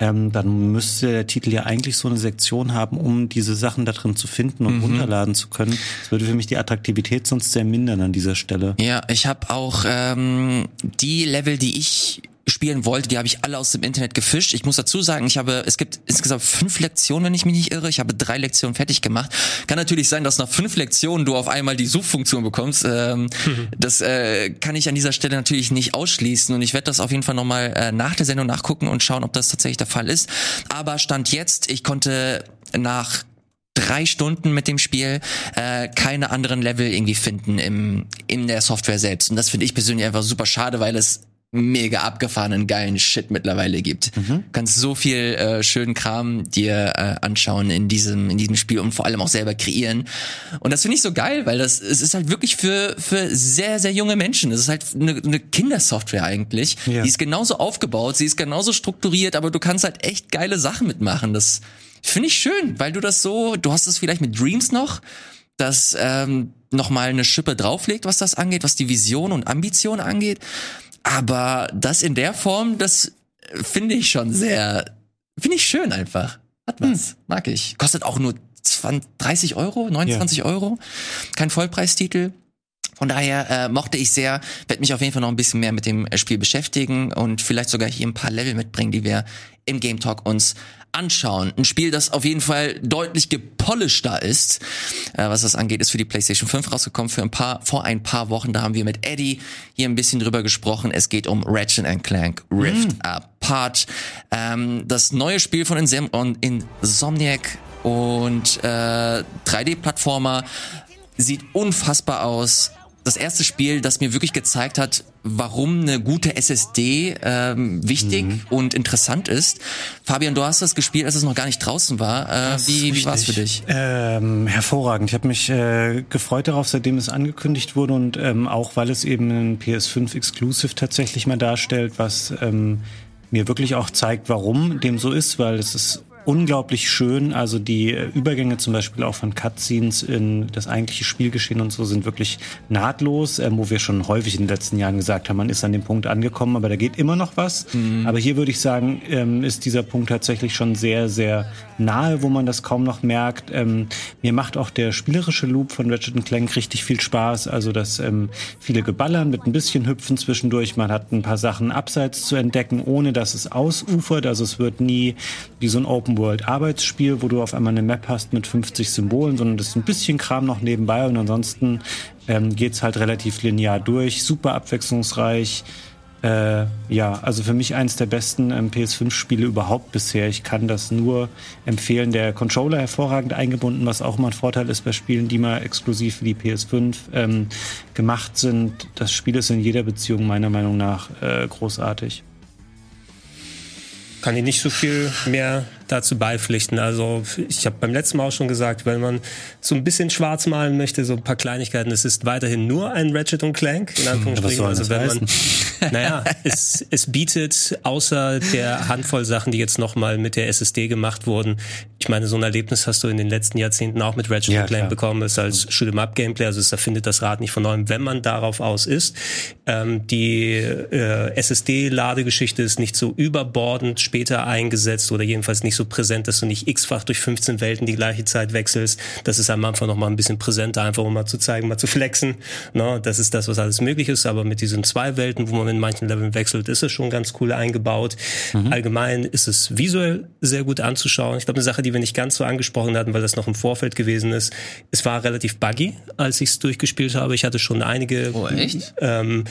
ähm, dann müsste der Titel ja eigentlich so eine Sektion haben, um diese Sachen da drin zu finden und runterladen zu können. Das würde für mich die Attraktivität sonst sehr mindern an dieser Stelle. Ja, ich habe auch ähm, die Level, die ich spielen wollte, die habe ich alle aus dem Internet gefischt. Ich muss dazu sagen, ich habe, es gibt insgesamt fünf Lektionen, wenn ich mich nicht irre. Ich habe drei Lektionen fertig gemacht. Kann natürlich sein, dass nach fünf Lektionen du auf einmal die Suchfunktion bekommst. Ähm, mhm. Das äh, kann ich an dieser Stelle natürlich nicht ausschließen und ich werde das auf jeden Fall nochmal äh, nach der Sendung nachgucken und schauen, ob das tatsächlich der Fall ist. Aber Stand jetzt, ich konnte nach drei Stunden mit dem Spiel äh, keine anderen Level irgendwie finden im in der Software selbst und das finde ich persönlich einfach super schade, weil es mega abgefahrenen geilen Shit mittlerweile gibt. Mhm. Kannst so viel äh, schönen Kram dir äh, anschauen in diesem in diesem Spiel und vor allem auch selber kreieren. Und das finde ich so geil, weil das es ist halt wirklich für für sehr sehr junge Menschen. Es ist halt eine, eine Kindersoftware eigentlich. Ja. Die ist genauso aufgebaut, sie ist genauso strukturiert, aber du kannst halt echt geile Sachen mitmachen. Das finde ich schön, weil du das so, du hast es vielleicht mit Dreams noch, das ähm, noch mal eine Schippe drauflegt, was das angeht, was die Vision und Ambition angeht. Aber das in der Form, das finde ich schon sehr, finde ich schön einfach. Hat was, hm. mag ich. Kostet auch nur 20, 30 Euro, 29 ja. Euro. Kein Vollpreistitel. Von daher äh, mochte ich sehr, werde mich auf jeden Fall noch ein bisschen mehr mit dem Spiel beschäftigen und vielleicht sogar hier ein paar Level mitbringen, die wir im Game Talk uns anschauen. Ein Spiel, das auf jeden Fall deutlich gepolischter ist, äh, was das angeht, ist für die PlayStation 5 rausgekommen für ein paar, vor ein paar Wochen. Da haben wir mit Eddie hier ein bisschen drüber gesprochen. Es geht um Ratchet Clank Rift mm. Apart. Ähm, das neue Spiel von Insomniac und äh, 3D-Plattformer sieht unfassbar aus das erste Spiel, das mir wirklich gezeigt hat, warum eine gute SSD ähm, wichtig mhm. und interessant ist. Fabian, du hast das gespielt, als es noch gar nicht draußen war. Äh, wie wie war es für dich? Ähm, hervorragend. Ich habe mich äh, gefreut darauf, seitdem es angekündigt wurde und ähm, auch, weil es eben ein PS5 Exclusive tatsächlich mal darstellt, was ähm, mir wirklich auch zeigt, warum dem so ist, weil es ist unglaublich schön. Also die äh, Übergänge zum Beispiel auch von Cutscenes in das eigentliche Spielgeschehen und so sind wirklich nahtlos, ähm, wo wir schon häufig in den letzten Jahren gesagt haben, man ist an dem Punkt angekommen, aber da geht immer noch was. Mhm. Aber hier würde ich sagen, ähm, ist dieser Punkt tatsächlich schon sehr, sehr nahe, wo man das kaum noch merkt. Ähm, mir macht auch der spielerische Loop von Ratchet Clank richtig viel Spaß. Also das ähm, viele Geballern mit ein bisschen Hüpfen zwischendurch. Man hat ein paar Sachen abseits zu entdecken, ohne dass es ausufert. Also es wird nie wie so ein Open-World-Arbeitsspiel, wo du auf einmal eine Map hast mit 50 Symbolen, sondern das ist ein bisschen Kram noch nebenbei und ansonsten ähm, geht's halt relativ linear durch, super abwechslungsreich. Äh, ja, also für mich eins der besten ähm, PS5-Spiele überhaupt bisher. Ich kann das nur empfehlen. Der Controller hervorragend eingebunden, was auch immer ein Vorteil ist bei Spielen, die mal exklusiv für die PS5 ähm, gemacht sind. Das Spiel ist in jeder Beziehung meiner Meinung nach äh, großartig kann ich nicht so viel mehr dazu beipflichten. Also ich habe beim letzten Mal auch schon gesagt, wenn man so ein bisschen schwarz malen möchte, so ein paar Kleinigkeiten, es ist weiterhin nur ein Ratchet und Clank, in Anführungsstrichen. Also wenn man, naja, es, es bietet außer der Handvoll Sachen, die jetzt nochmal mit der SSD gemacht wurden, ich meine, so ein Erlebnis hast du in den letzten Jahrzehnten auch mit Ratchet ja, Clank bekommen, ist als Shoot'em Up Gameplay, also es erfindet das Rad nicht von neuem, wenn man darauf aus ist. Ähm, die äh, SSD-Ladegeschichte ist nicht so überbordend später eingesetzt oder jedenfalls nicht so präsent, dass du nicht x-fach durch 15 Welten die gleiche Zeit wechselst. Das ist am Anfang noch mal ein bisschen präsenter, einfach um mal zu zeigen, mal zu flexen. No, das ist das, was alles möglich ist. Aber mit diesen zwei Welten, wo man in manchen Leveln wechselt, ist es schon ganz cool eingebaut. Mhm. Allgemein ist es visuell sehr gut anzuschauen. Ich glaube, eine Sache, die wir nicht ganz so angesprochen hatten, weil das noch im Vorfeld gewesen ist, es war relativ buggy, als ich es durchgespielt habe. Ich hatte schon einige oh? Ähm,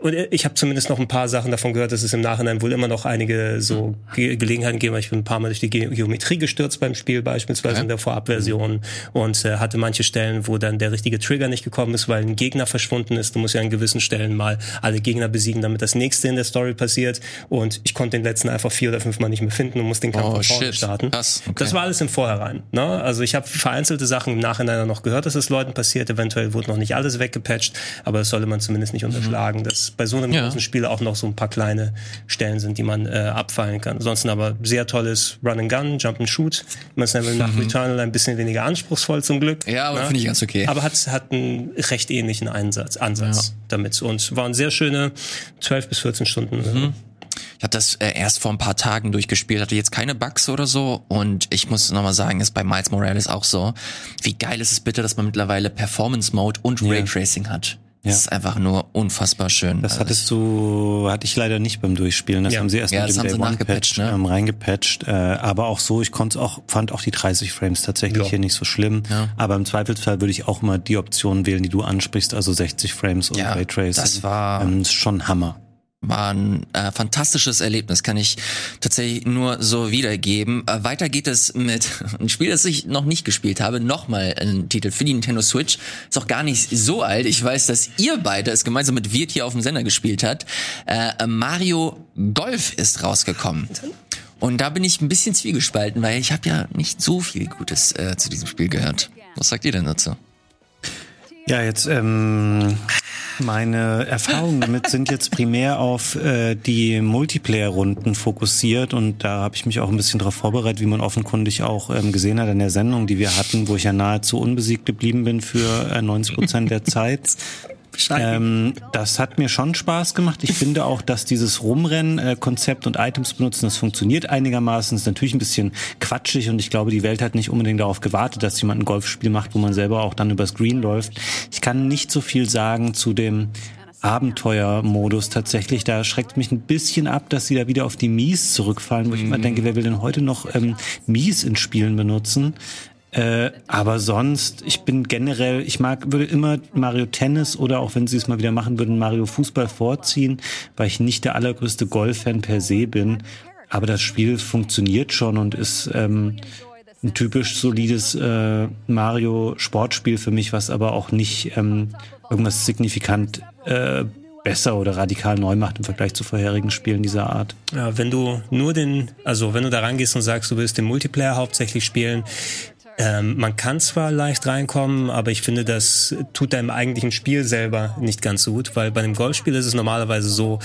und ich habe zumindest noch ein paar Sachen davon gehört, dass es im Nachhinein wohl immer noch einige so Ge Gelegenheiten geben. Ich bin ein paar Mal durch die Ge Geometrie gestürzt beim Spiel, beispielsweise okay. in der Vorabversion und äh, hatte manche Stellen, wo dann der richtige Trigger nicht gekommen ist, weil ein Gegner verschwunden ist. Du musst ja an gewissen Stellen mal alle Gegner besiegen, damit das nächste in der Story passiert. Und ich konnte den letzten einfach vier oder fünf Mal nicht mehr finden und musste den Kampf oh, von vorne starten. Das, okay. das war alles im Vorhinein. Ne? Also ich habe vereinzelte Sachen im Nachhinein noch gehört, dass es Leuten passiert. Eventuell wurde noch nicht alles weggepatcht, aber das sollte man zumindest nicht unterschlagen. Mhm. Das bei so einem ja. großen Spiel auch noch so ein paar kleine Stellen sind, die man äh, abfallen kann. Ansonsten aber sehr tolles Run and Gun, Jump and Shoot. Man ist nach mhm. Returnal ein bisschen weniger anspruchsvoll zum Glück. Ja, aber ja. finde ich ganz okay. Aber hat, hat einen recht ähnlichen Einsatz, Ansatz ja. damit. Und waren sehr schöne 12 bis 14 Stunden. Mhm. Ich habe das äh, erst vor ein paar Tagen durchgespielt, hatte jetzt keine Bugs oder so. Und ich muss nochmal sagen, ist bei Miles Morales auch so. Wie geil ist es bitte, dass man mittlerweile Performance Mode und Raytracing hat. Das ist einfach nur unfassbar schön. Das Also hattest du, hatte ich leider nicht beim Durchspielen. Das Ja. haben sie erst Ja, mit dem Day One Patch ne? ähm, reingepatcht. Äh, aber auch so, ich konnte auch, fand auch die 30 Frames tatsächlich Ja. hier nicht so schlimm. Ja. Aber im Zweifelsfall würde ich auch mal die Option wählen, die du ansprichst, also 60 Frames und Ja, Raytracing. das war- ähm, ist schon Hammer. War ein äh, fantastisches Erlebnis, kann ich tatsächlich nur so wiedergeben. Äh, weiter geht es mit ein Spiel, das ich noch nicht gespielt habe, nochmal ein Titel für die Nintendo Switch. Ist auch gar nicht so alt. Ich weiß, dass ihr beide es gemeinsam mit Wirt hier auf dem Sender gespielt habt. Äh, Mario Golf ist rausgekommen. Und da bin ich ein bisschen zwiegespalten, weil ich habe ja nicht so viel Gutes äh, zu diesem Spiel gehört. Was sagt ihr denn dazu? Ja, jetzt ähm, meine Erfahrungen damit sind jetzt primär auf äh, die Multiplayer-Runden fokussiert und da habe ich mich auch ein bisschen darauf vorbereitet, wie man offenkundig auch ähm, gesehen hat in der Sendung, die wir hatten, wo ich ja nahezu unbesiegt geblieben bin für äh, 90 Prozent der Zeit. Ähm, das hat mir schon Spaß gemacht. Ich finde auch, dass dieses Rumrennen-Konzept und Items benutzen, das funktioniert einigermaßen. Ist natürlich ein bisschen quatschig und ich glaube, die Welt hat nicht unbedingt darauf gewartet, dass jemand ein Golfspiel macht, wo man selber auch dann übers Green läuft. Ich kann nicht so viel sagen zu dem Abenteuermodus tatsächlich. Da schreckt mich ein bisschen ab, dass sie da wieder auf die Mies zurückfallen, wo ich immer denke, wer will denn heute noch ähm, Mies in Spielen benutzen? Äh, aber sonst, ich bin generell, ich mag, würde immer Mario Tennis oder auch wenn sie es mal wieder machen würden, Mario Fußball vorziehen, weil ich nicht der allergrößte Golf-Fan per se bin. Aber das Spiel funktioniert schon und ist ähm, ein typisch solides äh, Mario-Sportspiel für mich, was aber auch nicht ähm, irgendwas signifikant äh, besser oder radikal neu macht im Vergleich zu vorherigen Spielen dieser Art. Ja, wenn du nur den, also wenn du da rangehst und sagst, du willst den Multiplayer hauptsächlich spielen, ähm, man kann zwar leicht reinkommen, aber ich finde, das tut deinem eigentlichen Spiel selber nicht ganz so gut, weil bei einem Golfspiel ist es normalerweise so,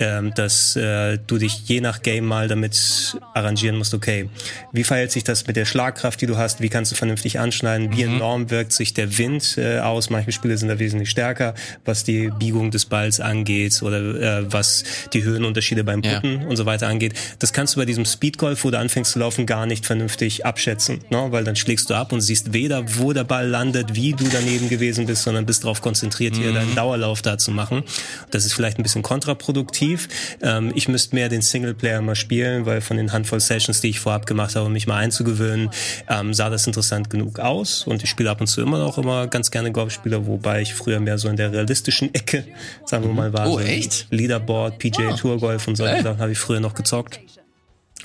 ähm, dass äh, du dich je nach Game mal damit arrangieren musst, okay, wie verhält sich das mit der Schlagkraft, die du hast, wie kannst du vernünftig anschneiden, wie enorm wirkt sich der Wind äh, aus, manche Spiele sind da wesentlich stärker, was die Biegung des Balls angeht oder äh, was die Höhenunterschiede beim Ja. Putten und so weiter angeht. Das kannst du bei diesem Speedgolf, wo du anfängst zu laufen, gar nicht vernünftig abschätzen, ne? weil dann schlägst du ab und siehst weder, wo der Ball landet, wie du daneben gewesen bist, sondern bist darauf konzentriert, hier deinen Dauerlauf da zu machen. Das ist vielleicht ein bisschen kontraproduktiv. Ähm, ich müsste mehr den Singleplayer mal spielen, weil von den Handvoll Sessions, die ich vorab gemacht habe, um mich mal einzugewöhnen, ähm, sah das interessant genug aus und ich spiele ab und zu immer noch immer ganz gerne Golfspieler, wobei ich früher mehr so in der realistischen Ecke, sagen wir mal, war. Oh, so echt? Leaderboard, PGA Tour Golf und solche. Sachen habe ich früher noch gezockt.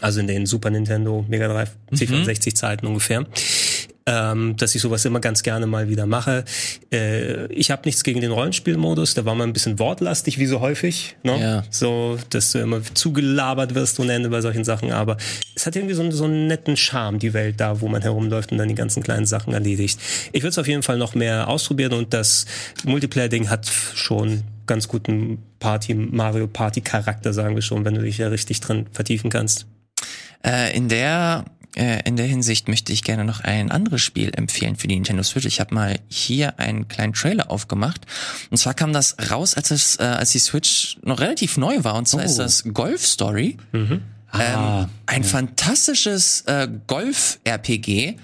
Also in den Super Nintendo Mega Drive C64 Zeiten ungefähr. Ähm, dass ich sowas immer ganz gerne mal wieder mache. Äh, ich habe nichts gegen den Rollenspielmodus, der war mal ein bisschen wortlastig, wie so häufig. Ne? Ja. So, dass du immer zugelabert wirst ohne Ende bei solchen Sachen. Aber es hat irgendwie so, einen- so einen netten Charme, die Welt da, wo man herumläuft und dann die ganzen kleinen Sachen erledigt. Ich würde es auf jeden Fall noch mehr ausprobieren und das Multiplayer-Ding hat schon ganz guten Party, Mario Party Charakter, sagen wir schon, wenn du dich ja richtig drin vertiefen kannst. Äh, in der äh, in der Hinsicht möchte ich gerne noch ein anderes Spiel empfehlen für die Nintendo Switch. Ich habe mal hier einen kleinen Trailer aufgemacht. Und zwar kam das raus, als es, äh, als die Switch noch relativ neu war. Und zwar ist Oh. das Golf Story. Ah, ähm, ein fantastisches äh, Golf-RPG,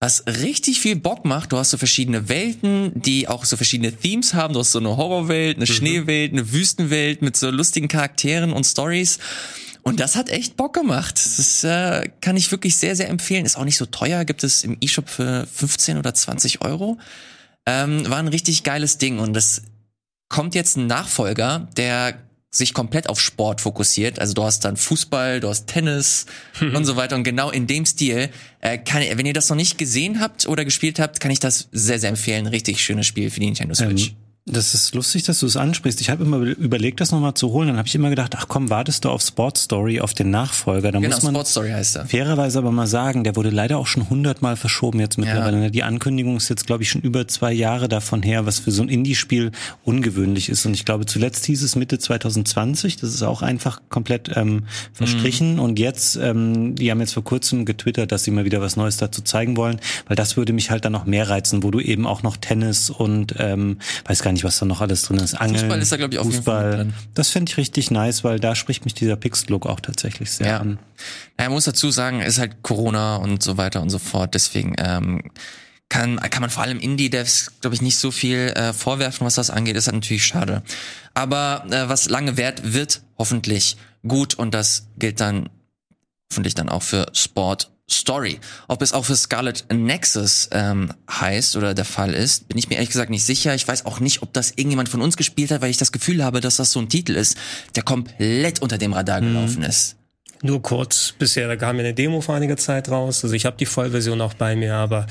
was richtig viel Bock macht. Du hast so verschiedene Welten, die auch so verschiedene Themes haben. Du hast so eine Horrorwelt, eine Schneewelt, eine Wüstenwelt mit so lustigen Charakteren und Stories. Und das hat echt Bock gemacht. Das äh, kann ich wirklich sehr, sehr empfehlen. Ist auch nicht so teuer. Gibt es im E-Shop für 15 oder 20 Euro. Ähm, war ein richtig geiles Ding. Und es kommt jetzt ein Nachfolger, der sich komplett auf Sport fokussiert. Also du hast dann Fußball, du hast Tennis und so weiter. Und genau in dem Stil, äh, kann, wenn ihr das noch nicht gesehen habt oder gespielt habt, kann ich das sehr, sehr empfehlen. Richtig schönes Spiel für die Nintendo Switch. Ähm, das ist lustig, dass du es ansprichst. Ich habe immer überlegt, das nochmal zu holen. Dann habe ich immer gedacht, ach komm, wartest du auf Sport Story, auf den Nachfolger. Dann genau, muss man Sport Story heißt er. fairerweise aber mal sagen, der wurde leider auch schon hundertmal verschoben jetzt mittlerweile. ne? Die Ankündigung ist jetzt, glaube ich, schon über zwei Jahre davon her, was für so ein Indie-Spiel ungewöhnlich ist. Und ich glaube, zuletzt hieß es Mitte 2020. Das ist auch einfach komplett ähm, verstrichen. Und jetzt, ähm, die haben jetzt vor kurzem getwittert, dass sie mal wieder was Neues dazu zeigen wollen, weil das würde mich halt dann noch mehr reizen, wo du eben auch noch Tennis und ähm, weiß gar nicht, was da noch alles drin ist. Angeln, Fußball ist da, glaub ich, Fall Fußball. drin. Das fände ich richtig nice, weil da spricht mich dieser Pixel-Look auch tatsächlich sehr Ja. an. Ja, man muss dazu sagen, ist halt Corona und so weiter und so fort. Deswegen ähm, kann, kann man vor allem Indie-Devs, glaube ich, nicht so viel äh, vorwerfen, was das angeht. Ist halt natürlich schade. Aber äh, was lange währt, wird hoffentlich gut und das gilt dann hoffentlich dann auch für Sport Story. Ob es auch für Scarlet Nexus ähm, heißt oder der Fall ist, bin ich mir ehrlich gesagt nicht sicher. Ich weiß auch nicht, ob das irgendjemand von uns gespielt hat, weil ich das Gefühl habe, dass das so ein Titel ist, der komplett unter dem Radar gelaufen mhm. ist. Nur kurz bisher, da kam ja eine Demo vor einiger Zeit raus. Also ich habe die Vollversion auch bei mir, aber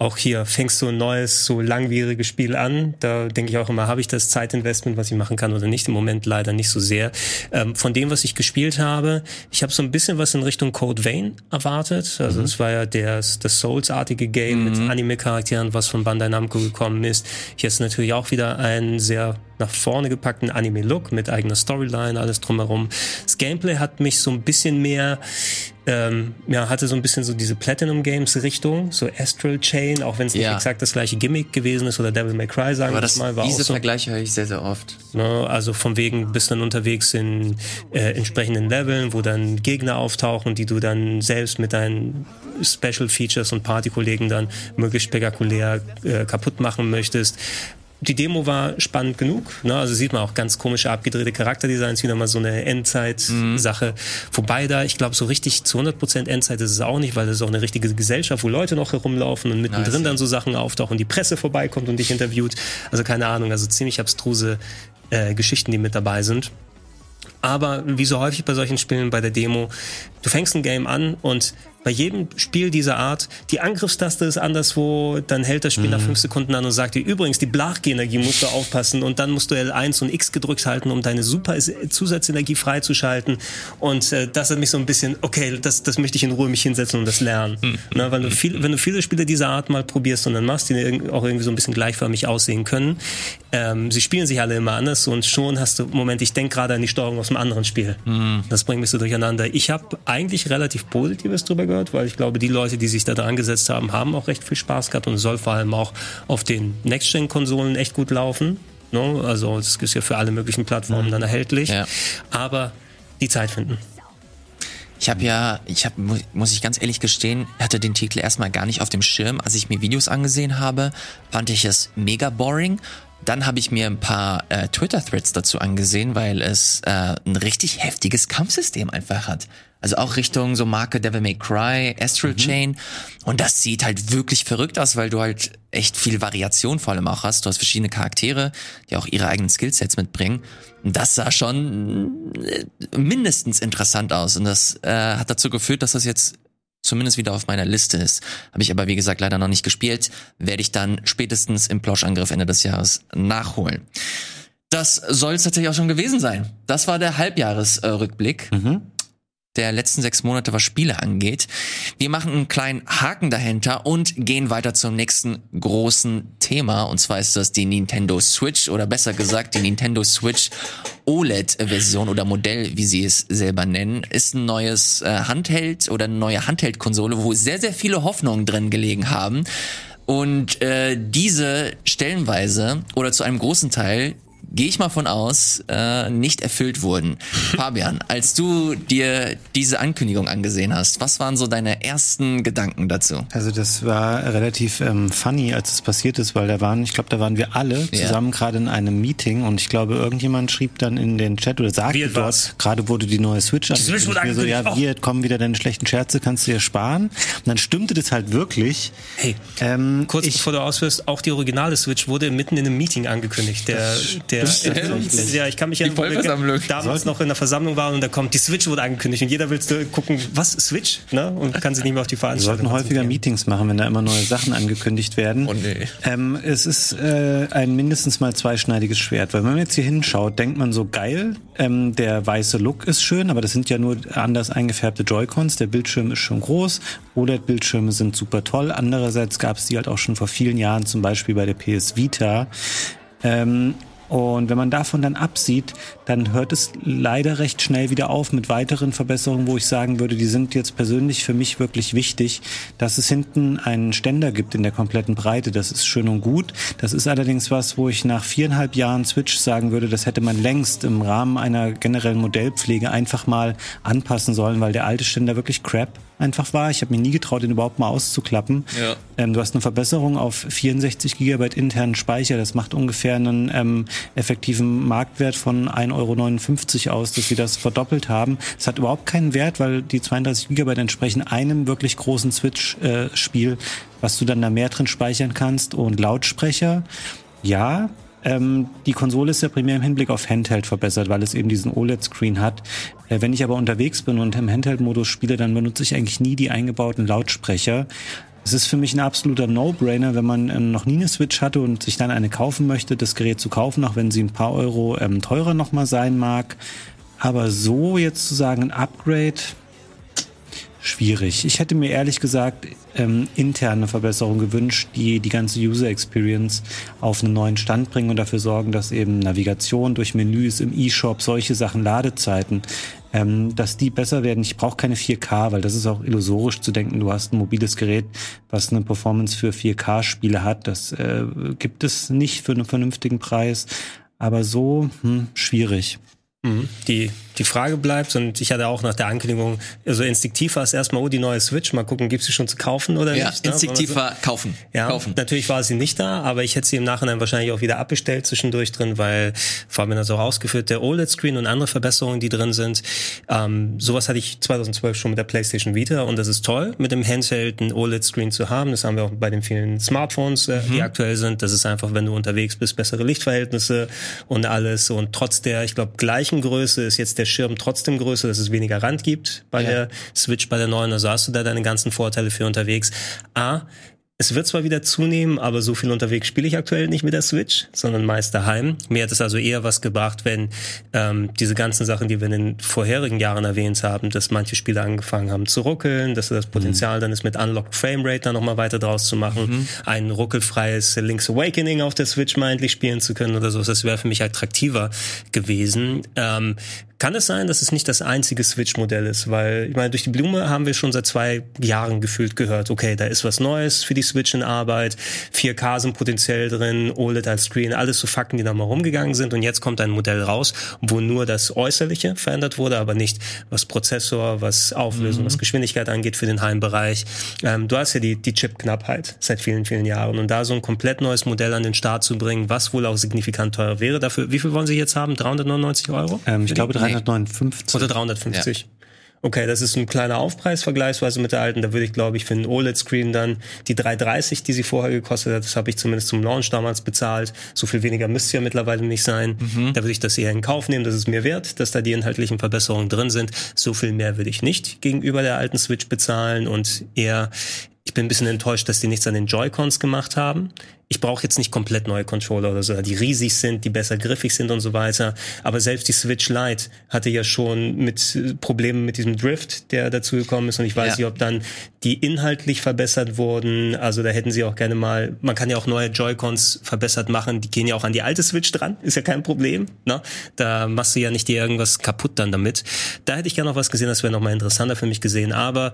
auch hier fängst du ein neues, so langwieriges Spiel an. Da denke ich auch immer, habe ich das Zeitinvestment, was ich machen kann oder nicht? Im Moment leider nicht so sehr. Ähm, von dem, was ich gespielt habe, ich habe so ein bisschen was in Richtung Code Vein erwartet. Also es mhm. war ja der, das Souls-artige Game mhm. mit Anime-Charakteren, was von Bandai Namco gekommen ist. Hier ist natürlich auch wieder ein sehr nach vorne gepackten Anime-Look mit eigener Storyline, alles drumherum. Das Gameplay hat mich so ein bisschen mehr ähm, ja, hatte so ein bisschen so diese Platinum Games Richtung, so Astral Chain, auch wenn es nicht ja. exakt das gleiche Gimmick gewesen ist oder Devil May Cry, sagen wir das mal. War diese auch so, Vergleiche höre ich sehr, sehr oft. Ne, also von wegen bist dann unterwegs in äh, entsprechenden Leveln, wo dann Gegner auftauchen, die du dann selbst mit deinen Special Features und Partykollegen dann möglichst spektakulär äh, kaputt machen möchtest die Demo war spannend genug. Ne? Also sieht man auch ganz komische abgedrehte Charakterdesigns, wieder mal so eine Endzeit-Sache. Mhm. Wobei da, ich glaube, so richtig zu 100% Endzeit ist es auch nicht, weil das ist auch eine richtige Gesellschaft, wo Leute noch herumlaufen und mittendrin nice. dann so Sachen auftauchen, die Presse vorbeikommt und dich interviewt. Also keine Ahnung, also ziemlich abstruse äh, Geschichten, die mit dabei sind. Aber wie so häufig bei solchen Spielen bei der Demo, du fängst ein Game an und bei jedem Spiel dieser Art, die Angriffstaste ist anderswo, dann hält das Spiel mhm. nach fünf Sekunden an und sagt dir, übrigens, die Blachgenergie musst du aufpassen und dann musst du L1 und X gedrückt halten, um deine super Zusatzenergie freizuschalten. Und äh, das hat mich so ein bisschen, okay, das, das möchte ich in Ruhe mich hinsetzen und das lernen. Mhm. Na, wenn, du viel, wenn du viele Spiele dieser Art mal probierst und dann machst, die auch irgendwie so ein bisschen gleichförmig aussehen können, ähm, sie spielen sich alle immer anders und schon hast du, Moment, ich denke gerade an die Steuerung aus einem anderen Spiel. Mhm. Das bringt mich so durcheinander. Ich habe eigentlich relativ Positives drüber gehört, weil ich glaube, die Leute, die sich da dran gesetzt haben, haben auch recht viel Spaß gehabt und soll vor allem auch auf den Next-Gen-Konsolen echt gut laufen. No? Also es ist ja für alle möglichen Plattformen mhm. dann erhältlich. Ja. Aber die Zeit finden. Ich habe ja, ich habe, muss ich ganz ehrlich gestehen, hatte den Titel erstmal gar nicht auf dem Schirm. Als ich mir Videos angesehen habe, fand ich es mega boring dann habe ich mir ein paar äh, Twitter-Threads dazu angesehen, weil es äh, ein richtig heftiges Kampfsystem einfach hat. Also auch Richtung so Marke Devil May Cry, Astral mhm. Chain. Und das sieht halt wirklich verrückt aus, weil du halt echt viel Variation vor allem auch hast. Du hast verschiedene Charaktere, die auch ihre eigenen Skillsets mitbringen. Und das sah schon äh, mindestens interessant aus. Und das äh, hat dazu geführt, dass das jetzt zumindest wieder auf meiner Liste ist. Habe ich aber, wie gesagt, leider noch nicht gespielt. Werde ich dann spätestens im Ploschangriff Ende des Jahres nachholen. Das soll es tatsächlich auch schon gewesen sein. Das war der Halbjahresrückblick. Mhm der letzten sechs Monate, was Spiele angeht. Wir machen einen kleinen Haken dahinter und gehen weiter zum nächsten großen Thema. Und zwar ist das die Nintendo Switch oder besser gesagt die Nintendo Switch OLED-Version oder Modell, wie sie es selber nennen. Ist ein neues äh, Handheld oder eine neue Handheld-Konsole, wo sehr, sehr viele Hoffnungen drin gelegen haben. Und äh, diese stellenweise oder zu einem großen Teil gehe ich mal von aus, äh, nicht erfüllt wurden. Fabian, als du dir diese Ankündigung angesehen hast, was waren so deine ersten Gedanken dazu? Also das war relativ ähm, funny, als es passiert ist, weil da waren, ich glaube, da waren wir alle zusammen ja. gerade in einem Meeting und ich glaube, irgendjemand schrieb dann in den Chat oder sagte dort, gerade wurde die neue Switch angekündigt. Switch wurde so, ja, wir kommen wieder deine schlechten Scherze, kannst du dir sparen. Und dann stimmte das halt wirklich. Hey, ähm, kurz ich, bevor du ausführst, auch die originale Switch wurde mitten in einem Meeting angekündigt. Der, der der, ja, ich kann mich erinnern, damals noch in der Versammlung war und da kommt, die Switch wurde angekündigt und jeder will gucken, was, Switch? Ne? Und kann sich nicht mehr auf die Veranstaltung Wir sollten häufiger Meetings machen, wenn da immer neue Sachen angekündigt werden. Oh nee. Ähm, es ist äh, ein mindestens mal zweischneidiges Schwert, weil wenn man jetzt hier hinschaut, denkt man so geil, ähm, der weiße Look ist schön, aber das sind ja nur anders eingefärbte Joy-Cons, der Bildschirm ist schon groß, OLED-Bildschirme sind super toll. Andererseits gab es die halt auch schon vor vielen Jahren, zum Beispiel bei der PS Vita. Ähm, und wenn man davon dann absieht, dann hört es leider recht schnell wieder auf mit weiteren Verbesserungen, wo ich sagen würde, die sind jetzt persönlich für mich wirklich wichtig. Dass es hinten einen Ständer gibt in der kompletten Breite, das ist schön und gut. Das ist allerdings was, wo ich nach viereinhalb Jahren Switch sagen würde, das hätte man längst im Rahmen einer generellen Modellpflege einfach mal anpassen sollen, weil der alte Ständer wirklich crap einfach war. Ich habe mir nie getraut, den überhaupt mal auszuklappen. Ja. Ähm, du hast eine Verbesserung auf 64 Gigabyte internen Speicher. Das macht ungefähr einen ähm, effektiven Marktwert von 1,59 Euro aus, dass sie das verdoppelt haben. Es hat überhaupt keinen Wert, weil die 32 Gigabyte entsprechen einem wirklich großen Switch-Spiel, äh, was du dann da mehr drin speichern kannst. Und Lautsprecher, ja, ähm, die Konsole ist ja primär im Hinblick auf Handheld verbessert, weil es eben diesen OLED-Screen hat. Äh, wenn ich aber unterwegs bin und im Handheld-Modus spiele, dann benutze ich eigentlich nie die eingebauten Lautsprecher. Es ist für mich ein absoluter No-Brainer, wenn man äh, noch nie eine Switch hatte und sich dann eine kaufen möchte, das Gerät zu kaufen, auch wenn sie ein paar Euro ähm, teurer nochmal sein mag. Aber so jetzt zu sagen, ein Upgrade, schwierig. Ich hätte mir ehrlich gesagt ähm, interne Verbesserungen gewünscht, die die ganze User Experience auf einen neuen Stand bringen und dafür sorgen, dass eben Navigation durch Menüs im E-Shop, solche Sachen, Ladezeiten, ähm, dass die besser werden. Ich brauche keine 4K, weil das ist auch illusorisch zu denken, du hast ein mobiles Gerät, was eine Performance für 4K-Spiele hat. Das äh, gibt es nicht für einen vernünftigen Preis. Aber so hm, schwierig. Mhm. Die die Frage bleibt, und ich hatte auch nach der Ankündigung, also instinktiv war es erstmal, oh, die neue Switch, mal gucken, gibt sie schon zu kaufen oder ja, nicht? Ja, instinktiv war kaufen. Ja, kaufen. natürlich war sie nicht da, aber ich hätte sie im Nachhinein wahrscheinlich auch wieder abbestellt zwischendurch drin, weil vor allem das auch ausgeführt, der OLED-Screen und andere Verbesserungen, die drin sind, ähm, sowas hatte ich 2012 schon mit der PlayStation Vita und das ist toll, mit dem Handheld einen OLED-Screen zu haben. Das haben wir auch bei den vielen Smartphones, äh, mhm. die aktuell sind. Das ist einfach, wenn du unterwegs bist, bessere Lichtverhältnisse und alles und trotz der, ich glaube, gleichen Größe ist jetzt der Schirm trotzdem größer größer, dass es weniger Rand gibt bei ja. der Switch, bei der neuen. Also hast du da deine ganzen Vorteile für unterwegs. A, es wird zwar wieder zunehmen, aber so viel unterwegs spiele ich aktuell nicht mit der Switch, sondern meist daheim. Mir hat es also eher was gebracht, wenn ähm, diese ganzen Sachen, die wir in den vorherigen Jahren erwähnt haben, dass manche Spiele angefangen haben zu ruckeln, dass das Potenzial mhm. dann ist, mit Unlocked Framerate da nochmal weiter draus zu machen, mhm. ein ruckelfreies Link's Awakening auf der Switch mal endlich spielen zu können oder so. Das wäre für mich attraktiver gewesen. Ähm, kann es sein, dass es nicht das einzige Switch-Modell ist? Weil, ich meine, durch die Blume haben wir schon seit zwei Jahren gefühlt gehört, okay, da ist was Neues für die Switch in Arbeit, 4K sind potenziell drin, OLED als Screen, alles so Fakten, die da mal rumgegangen sind. Und jetzt kommt ein Modell raus, wo nur das Äußerliche verändert wurde, aber nicht was Prozessor, was Auflösung, mhm. was Geschwindigkeit angeht für den Heimbereich. Ähm, du hast ja die, die Chip-Knappheit seit vielen, vielen Jahren. Und da so ein komplett neues Modell an den Start zu bringen, was wohl auch signifikant teuer wäre, dafür, wie viel wollen Sie jetzt haben? 399 Euro? Ähm, ich glaube 359. Oder 350. Ja. Okay, das ist ein kleiner Aufpreis vergleichsweise mit der alten. Da würde ich, glaube ich, für einen OLED-Screen dann die 330, die sie vorher gekostet hat, das habe ich zumindest zum Launch damals bezahlt. So viel weniger müsste ja mittlerweile nicht sein. Mhm. Da würde ich das eher in Kauf nehmen. Das ist mir wert, dass da die inhaltlichen Verbesserungen drin sind. So viel mehr würde ich nicht gegenüber der alten Switch bezahlen und eher ich bin ein bisschen enttäuscht, dass die nichts an den Joy-Cons gemacht haben ich brauche jetzt nicht komplett neue Controller oder so, die riesig sind, die besser griffig sind und so weiter. Aber selbst die Switch Lite hatte ja schon mit äh, Problemen mit diesem Drift, der dazu gekommen ist. Und ich weiß ja. nicht, ob dann die inhaltlich verbessert wurden. Also da hätten sie auch gerne mal, man kann ja auch neue Joy-Cons verbessert machen. Die gehen ja auch an die alte Switch dran, ist ja kein Problem. Ne? Da machst du ja nicht dir irgendwas kaputt dann damit. Da hätte ich gerne noch was gesehen, das wäre noch mal interessanter für mich gesehen. Aber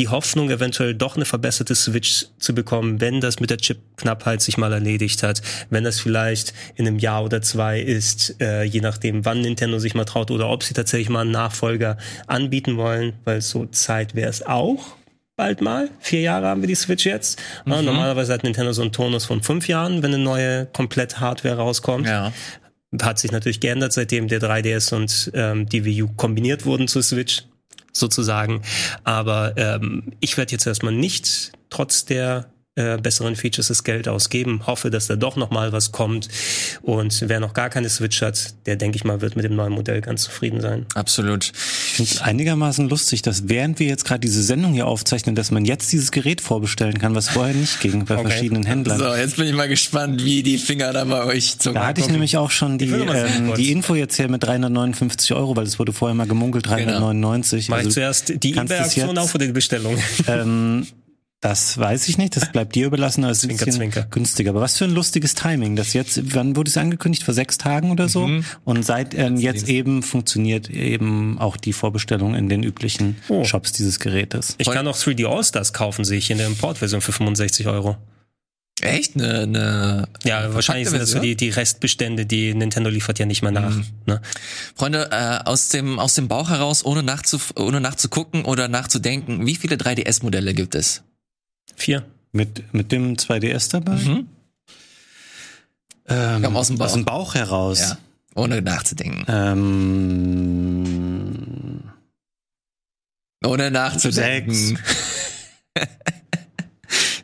die Hoffnung, eventuell doch eine verbesserte Switch zu bekommen, wenn das mit der Chip-Knappheit sich mal erledigt hat, wenn das vielleicht in einem Jahr oder zwei ist, äh, je nachdem, wann Nintendo sich mal traut oder ob sie tatsächlich mal einen Nachfolger anbieten wollen, weil so Zeit wäre es auch bald mal. Vier Jahre haben wir die Switch jetzt. Mhm. Normalerweise hat Nintendo so einen Tonus von fünf Jahren, wenn eine neue komplett Hardware rauskommt. Ja. Hat sich natürlich geändert, seitdem der 3DS und ähm, die Wii U kombiniert wurden zur Switch sozusagen. Aber ähm, ich werde jetzt erstmal nicht trotz der äh, besseren Features das Geld ausgeben. Hoffe, dass da doch noch mal was kommt. Und wer noch gar keine Switch hat, der denke ich mal wird mit dem neuen Modell ganz zufrieden sein. Absolut. Ich finde es einigermaßen lustig, dass während wir jetzt gerade diese Sendung hier aufzeichnen, dass man jetzt dieses Gerät vorbestellen kann, was vorher nicht ging bei okay. verschiedenen Händlern. So, jetzt bin ich mal gespannt, wie die Finger da bei euch zum Da hatte ich nämlich auch schon die, ähm, die Info jetzt hier mit 359 Euro, weil es wurde vorher mal gemunkelt 399. Genau. Mach also, ich zuerst die eBay-Aktion auf oder die Bestellung? Ähm, das weiß ich nicht, das bleibt dir überlassen, als Zwinker, ein Zwinker. günstiger. Aber was für ein lustiges Timing, das jetzt, wann wurde es angekündigt? Vor sechs Tagen oder so? Mhm. Und seit ähm, jetzt eben funktioniert eben auch die Vorbestellung in den üblichen oh. Shops dieses Gerätes. Ich kann auch 3D All-Stars kaufen, sehe ich in der Importversion für 65 Euro. Echt? Eine, eine Ja, wahrscheinlich sind das so die, die Restbestände, die Nintendo liefert ja nicht mehr nach. Mhm. Ne? Freunde, äh, aus dem aus dem Bauch heraus, ohne nachzuf ohne nachzugucken oder nachzudenken, wie viele 3DS-Modelle gibt es? Vier. Mit, mit dem 2DS dabei? Ähm, Komm, aus dem Bauch. Aus dem Bauch heraus. Ja, ohne nachzudenken. Ähm, Ohne nachzudenken. Sechs.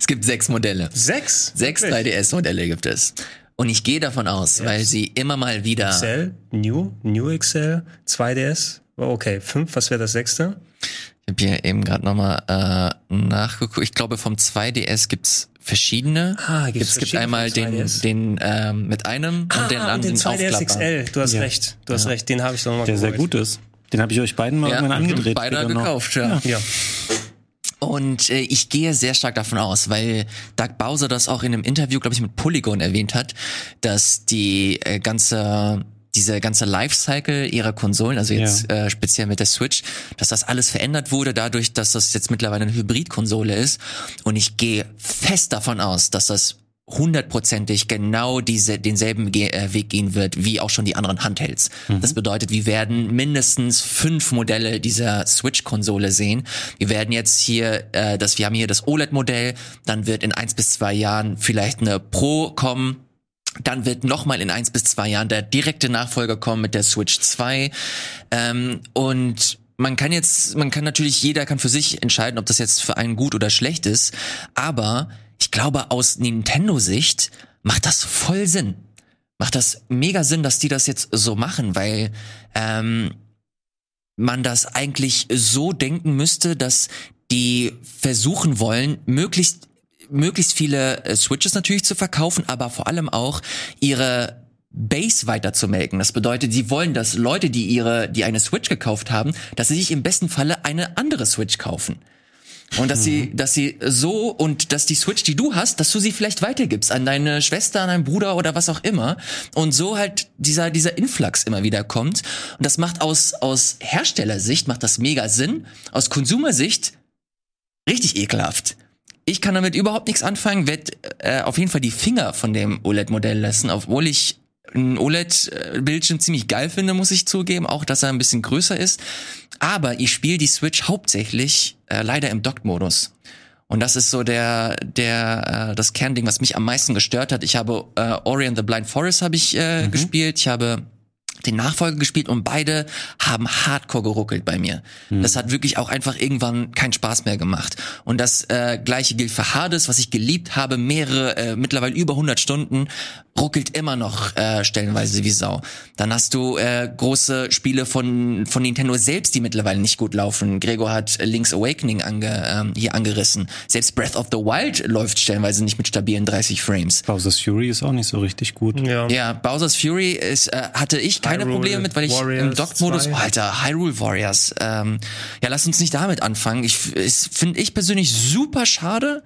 es gibt sechs Modelle. Sechs? Sechs Wirklich? 3DS-Modelle gibt es. Und ich gehe davon aus, weil sie immer mal wieder. XL, New, New XL, 2DS. Oh, Okay, fünf, was wäre das sechste? Ich habe hier eben gerade nochmal äh, nachgeguckt. Ich glaube, vom 2DS gibt's verschiedene. Ah, gibt's es gibt einmal den, 2DS? den ähm, mit einem und den ah, und anderen den 2DS aufklappbaren. XL. Du hast Ja. recht, du hast recht, den habe ich doch nochmal der sehr gut ist. Den habe ich euch beiden mal Ja, irgendwann angedreht. beide gekauft, ja. Ja. Und äh, ich gehe sehr stark davon aus, weil Doug Bowser das auch in einem Interview, glaube ich, mit Polygon erwähnt hat, dass die äh, ganze diese ganze Lifecycle ihrer Konsolen, also jetzt äh, speziell mit der Switch, dass das alles verändert wurde dadurch, dass das jetzt mittlerweile eine Hybridkonsole ist. Und ich gehe fest davon aus, dass das hundertprozentig genau diese denselben Ge äh, Weg gehen wird wie auch schon die anderen Handhelds. Das bedeutet, wir werden mindestens fünf Modelle dieser Switch-Konsole sehen. Wir werden jetzt hier, äh, das, wir haben hier das OLED-Modell, dann wird in eins bis zwei Jahren vielleicht eine Pro kommen. Dann wird nochmal in eins bis zwei Jahren der direkte Nachfolger kommen mit der Switch 2. Ähm, und man kann jetzt, man kann natürlich, jeder kann für sich entscheiden, ob das jetzt für einen gut oder schlecht ist. Aber ich glaube, aus Nintendo-Sicht macht das voll Sinn. Macht das mega Sinn, dass die das jetzt so machen, weil ähm, man das eigentlich so denken müsste, dass die versuchen wollen, möglichst möglichst viele äh, Switches natürlich zu verkaufen, aber vor allem auch ihre Base weiter zu melken. Das bedeutet, sie wollen, dass Leute, die ihre, die eine Switch gekauft haben, dass sie sich im besten Falle eine andere Switch kaufen. Und dass sie, dass sie so und dass die Switch, die du hast, dass du sie vielleicht weitergibst an deine Schwester, an deinen Bruder oder was auch immer. Und so halt dieser, dieser Influx immer wieder kommt. Und das macht aus, aus Herstellersicht, macht das mega Sinn. Aus Konsumersicht richtig ekelhaft. Ich kann damit überhaupt nichts anfangen, werde äh, auf jeden Fall die Finger von dem OLED-Modell lassen, obwohl ich ein OLED-Bildschirm ziemlich geil finde, muss ich zugeben, auch dass er ein bisschen größer ist. Aber ich spiele die Switch hauptsächlich äh, leider im Docked-Modus. Und das ist so der, der, äh, das Kernding, was mich am meisten gestört hat. Ich habe äh, Ori and the Blind Forest habe ich äh, gespielt. Ich habe den Nachfolger gespielt und beide haben hardcore geruckelt bei mir. Das hat wirklich auch einfach irgendwann keinen Spaß mehr gemacht. Und das äh, gleiche gilt für Hades, was ich geliebt habe, mehrere, äh, mittlerweile über 100 Stunden, ruckelt immer noch äh, stellenweise wie Sau. Dann hast du äh, große Spiele von von Nintendo selbst, die mittlerweile nicht gut laufen. Gregor hat äh, Link's Awakening ange, ähm, hier angerissen. Selbst Breath of the Wild läuft stellenweise nicht mit stabilen 30 Frames. Bowser's Fury ist auch nicht so richtig gut. Ja. Ja, Bowser's Fury ist, äh, hatte ich keine Hyrule Probleme mit, weil ich im Warriors Dock-Modus, 2. oh, Alter, Hyrule Warriors. Ähm, ja, lass uns nicht damit anfangen. Ich finde ich persönlich super schade.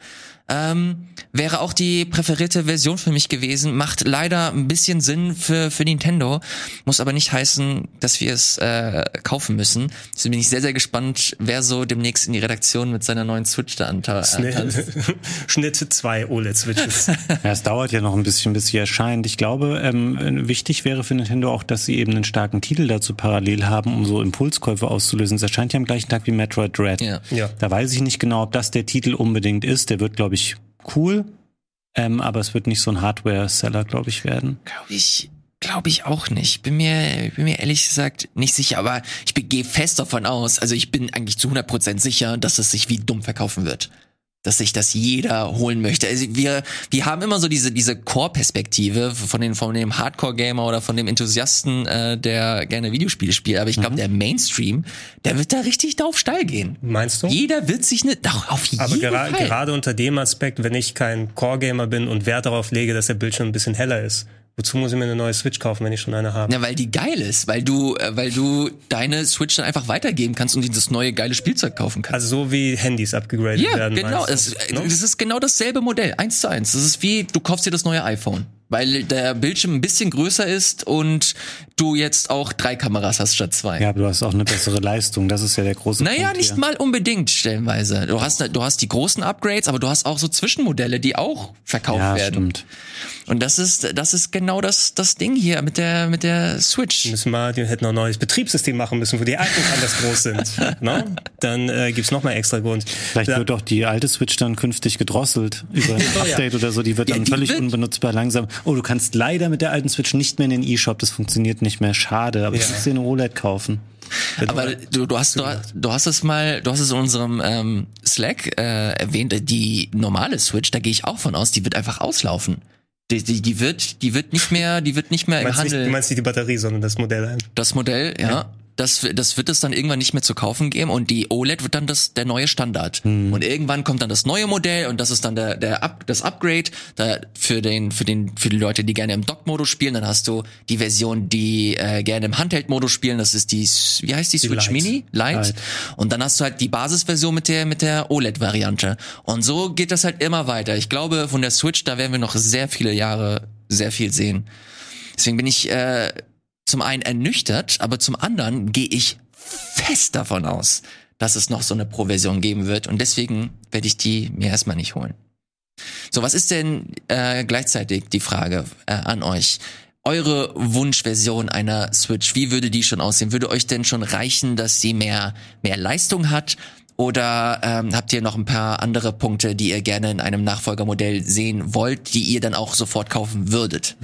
Ähm, wäre auch die präferierte Version für mich gewesen. Macht leider ein bisschen Sinn für, für Nintendo. Muss aber nicht heißen, dass wir es äh, kaufen müssen. Deswegen bin ich sehr, sehr gespannt, wer so demnächst in die Redaktion mit seiner neuen Switch da anta- äh, tanzt. Schnitt zwei OLED-Switches. Ja, es dauert ja noch ein bisschen, bis sie erscheint. Ich glaube, ähm, wichtig wäre für Nintendo auch, dass sie eben einen starken Titel dazu parallel haben, um so Impulskäufe auszulösen. Es erscheint ja am gleichen Tag wie Metroid Dread. Ja. Ja. Da weiß ich nicht genau, ob das der Titel unbedingt ist. Der wird, glaube ich, cool. Ähm, aber es wird nicht so ein Hardware-Seller, glaube ich, werden. Glaube ich, glaube ich auch nicht. Bin mir, bin mir ehrlich gesagt nicht sicher, aber ich gehe fest davon aus, also ich bin eigentlich zu 100% sicher, dass es sich wie dumm verkaufen wird. Dass sich das jeder holen möchte. Also wir, wir haben immer so diese, diese Core-Perspektive von, den, von dem Hardcore-Gamer oder von dem Enthusiasten, äh, der gerne Videospiele spielt. Aber ich glaube, der Mainstream, der wird da richtig drauf steil gehen. Meinst du? Jeder wird sich ne, doch, auf jeden Aber gera Fall. gerade unter dem Aspekt, wenn ich kein Core-Gamer bin und Wert darauf lege, dass der Bildschirm ein bisschen heller ist, wozu muss ich mir eine neue Switch kaufen, wenn ich schon eine habe? Ja, weil die geil ist, weil du, äh, weil du deine Switch dann einfach weitergeben kannst und dieses neue geile Spielzeug kaufen kannst. Also so wie Handys abgegradet Ja, werden. genau. meinst Es, du, ne? das ist genau dasselbe Modell, eins zu eins. Das ist wie, du kaufst dir das neue iPhone. Weil der Bildschirm ein bisschen größer ist und du jetzt auch drei Kameras hast statt zwei. Ja, aber du hast auch eine bessere Leistung. Das ist ja der große Naja, Punkt nicht hier. mal unbedingt stellenweise. Du hast, du hast die großen Upgrades, aber du hast auch so Zwischenmodelle, die auch verkauft Ja, werden. stimmt. Und das ist, das ist genau das, das Ding hier mit der, mit der Switch. müssen mal, die hätten noch ein neues Betriebssystem machen müssen, wo die Icons anders groß sind. no? Dann äh, gibt's noch mal extra Grund. Vielleicht Ja. wird doch die alte Switch dann künftig gedrosselt über ein ja. Update oder so. Die wird Ja, dann die völlig wird- unbenutzbar langsam. Oh, du kannst leider mit der alten Switch nicht mehr in den E-Shop. Das funktioniert nicht mehr. Schade. Aber Ja. du musst dir eine OLED kaufen. Aber du, du hast, du, hast- du hast es mal, du hast es in unserem ähm, Slack äh, erwähnt, die normale Switch, da gehe ich auch von aus, die wird einfach auslaufen. Die, die, die wird, die wird nicht mehr, die wird nicht mehr Du im meinst, nicht, Handel. du meinst nicht die Batterie, sondern das Modell. Das Modell, ja. Das, das wird es dann irgendwann nicht mehr zu kaufen geben und die OLED wird dann das, der neue Standard. Und irgendwann kommt dann das neue Modell und das ist dann der, der Up, das Upgrade da für den, für den, für die Leute, die gerne im Dock-Modus spielen. Dann hast du die Version, die äh, gerne im Handheld-Modus spielen. Das ist die, wie heißt die, Switch Lite. Mini? Lite. Und dann hast du halt die Basisversion mit der, mit der OLED-Variante. Und so geht das halt immer weiter. Ich glaube, von der Switch, da werden wir noch sehr viele Jahre sehr viel sehen. Deswegen bin ich äh, zum einen ernüchtert, aber zum anderen gehe ich fest davon aus, dass es noch so eine Pro-Version geben wird und deswegen werde ich die mir erstmal nicht holen. So, was ist denn äh, gleichzeitig die Frage äh, an euch? Eure Wunschversion einer Switch, wie würde die schon aussehen? Würde euch denn schon reichen, dass sie mehr, mehr Leistung hat? Oder ähm, habt ihr noch ein paar andere Punkte, die ihr gerne in einem Nachfolgermodell sehen wollt, die ihr dann auch sofort kaufen würdet?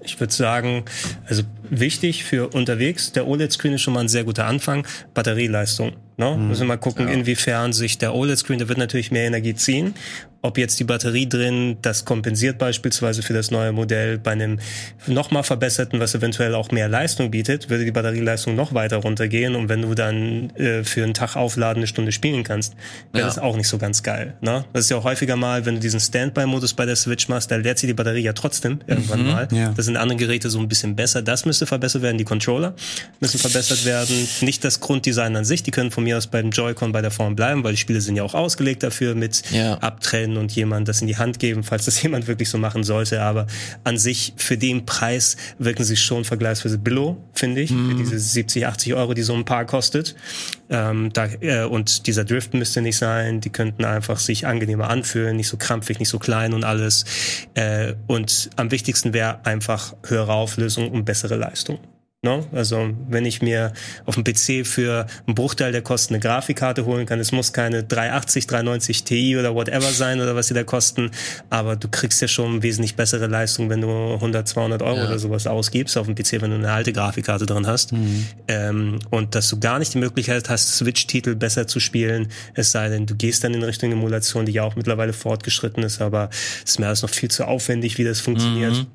Ich würde sagen, also wichtig für unterwegs, der OLED-Screen ist schon mal ein sehr guter Anfang. Batterieleistung. Ne? Müssen wir mal gucken, inwiefern sich der OLED-Screen, der wird natürlich mehr Energie ziehen. Ob jetzt die Batterie drin das kompensiert beispielsweise für das neue Modell bei einem nochmal verbesserten, was eventuell auch mehr Leistung bietet, würde die Batterieleistung noch weiter runtergehen. Und wenn du dann äh, für einen Tag aufladen eine Stunde spielen kannst, wäre Ja. das auch nicht so ganz geil. Ne? Das ist ja auch häufiger mal, wenn du diesen Standby-Modus bei der Switch machst, da leert sich die Batterie ja trotzdem irgendwann mal. Ja. Das sind andere Geräte so ein bisschen besser. Das müsste verbessert werden. Die Controller müssen verbessert werden. Nicht das Grunddesign an sich. Die können von mir aus beim Joy-Con bei der Form bleiben, weil die Spiele sind ja auch ausgelegt dafür mit Ja. Abtrennen und jemand das in die Hand geben, falls das jemand wirklich so machen sollte. Aber an sich für den Preis wirken sie schon vergleichsweise billow, finde ich. Für diese 70, 80 Euro, die so ein Paar kostet. Ähm, da, äh, und dieser Drift müsste nicht sein. Die könnten einfach sich angenehmer anfühlen, nicht so krampfig, nicht so klein und alles. Äh, und am wichtigsten wäre einfach höhere Auflösung und bessere Leistung. No? Also wenn ich mir auf dem PC für einen Bruchteil der Kosten eine Grafikkarte holen kann, es muss keine 380, 390 Ti oder whatever sein oder was sie da kosten, aber du kriegst ja schon wesentlich bessere Leistung, wenn du 100, 200 Euro Ja. oder sowas ausgibst auf dem PC, wenn du eine alte Grafikkarte drin hast. Ähm, und dass du gar nicht die Möglichkeit hast, Switch-Titel besser zu spielen, es sei denn, du gehst dann in Richtung Emulation, die ja auch mittlerweile fortgeschritten ist, aber es ist mir alles noch viel zu aufwendig, wie das funktioniert.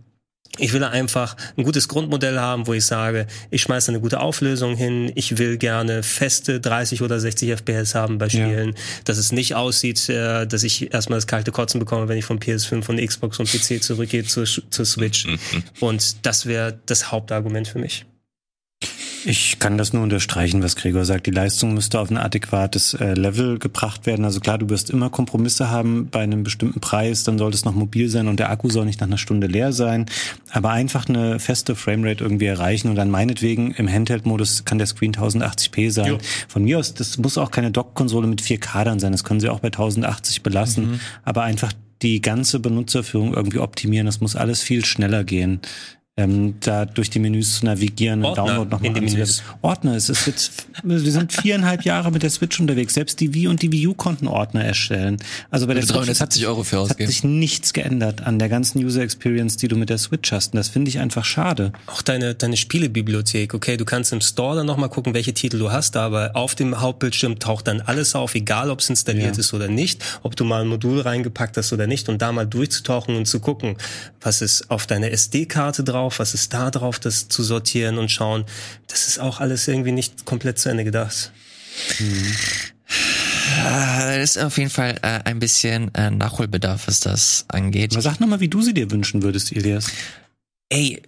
Ich will einfach ein gutes Grundmodell haben, wo ich sage, ich schmeiße eine gute Auflösung hin, ich will gerne feste 30 oder 60 FPS haben bei Spielen, dass es nicht aussieht, äh, dass ich erstmal das kalte Kotzen bekomme, wenn ich von PS5 von Xbox und PC zurückgehe zur, zur Switch. Und das wäre das Hauptargument für mich. Ich kann das nur unterstreichen, was Gregor sagt. Die Leistung müsste auf ein adäquates äh, Level gebracht werden. Also klar, du wirst immer Kompromisse haben bei einem bestimmten Preis, dann sollte es noch mobil sein und der Akku soll nicht nach einer Stunde leer sein. Aber einfach eine feste Framerate irgendwie erreichen und dann meinetwegen im Handheld-Modus kann der Screen 1080p sein. Jo. Von mir aus, das muss auch keine Dock-Konsole mit 4K dann sein. Das können sie auch bei 1080 belassen. Aber einfach die ganze Benutzerführung irgendwie optimieren. Das muss alles viel schneller gehen. Ähm, da durch die Menüs zu navigieren, Ordner Download nochmal in die Menüs. Ordner. Es ist jetzt, wir sind viereinhalb Jahre mit der Switch unterwegs. Selbst die Wii und die Wii U konnten Ordner erstellen. Also bei der Switch hat 370 Euro für es hat sich nichts geändert an der ganzen User Experience, die du mit der Switch hast. Und das finde ich einfach schade. Auch deine, deine Spielebibliothek, okay, du kannst im Store dann nochmal gucken, welche Titel du hast, aber auf dem Hauptbildschirm taucht dann alles auf, egal ob es installiert Ja. ist oder nicht, ob du mal ein Modul reingepackt hast oder nicht und da mal durchzutauchen und zu gucken, was ist auf deiner SD-Karte drauf, was ist da drauf, das zu sortieren und schauen. Das ist auch alles irgendwie nicht komplett zu Ende gedacht. Äh, Das ist auf jeden Fall äh, ein bisschen äh, Nachholbedarf, was das angeht. Aber sag nochmal, wie du sie dir wünschen würdest, Elias. Ey,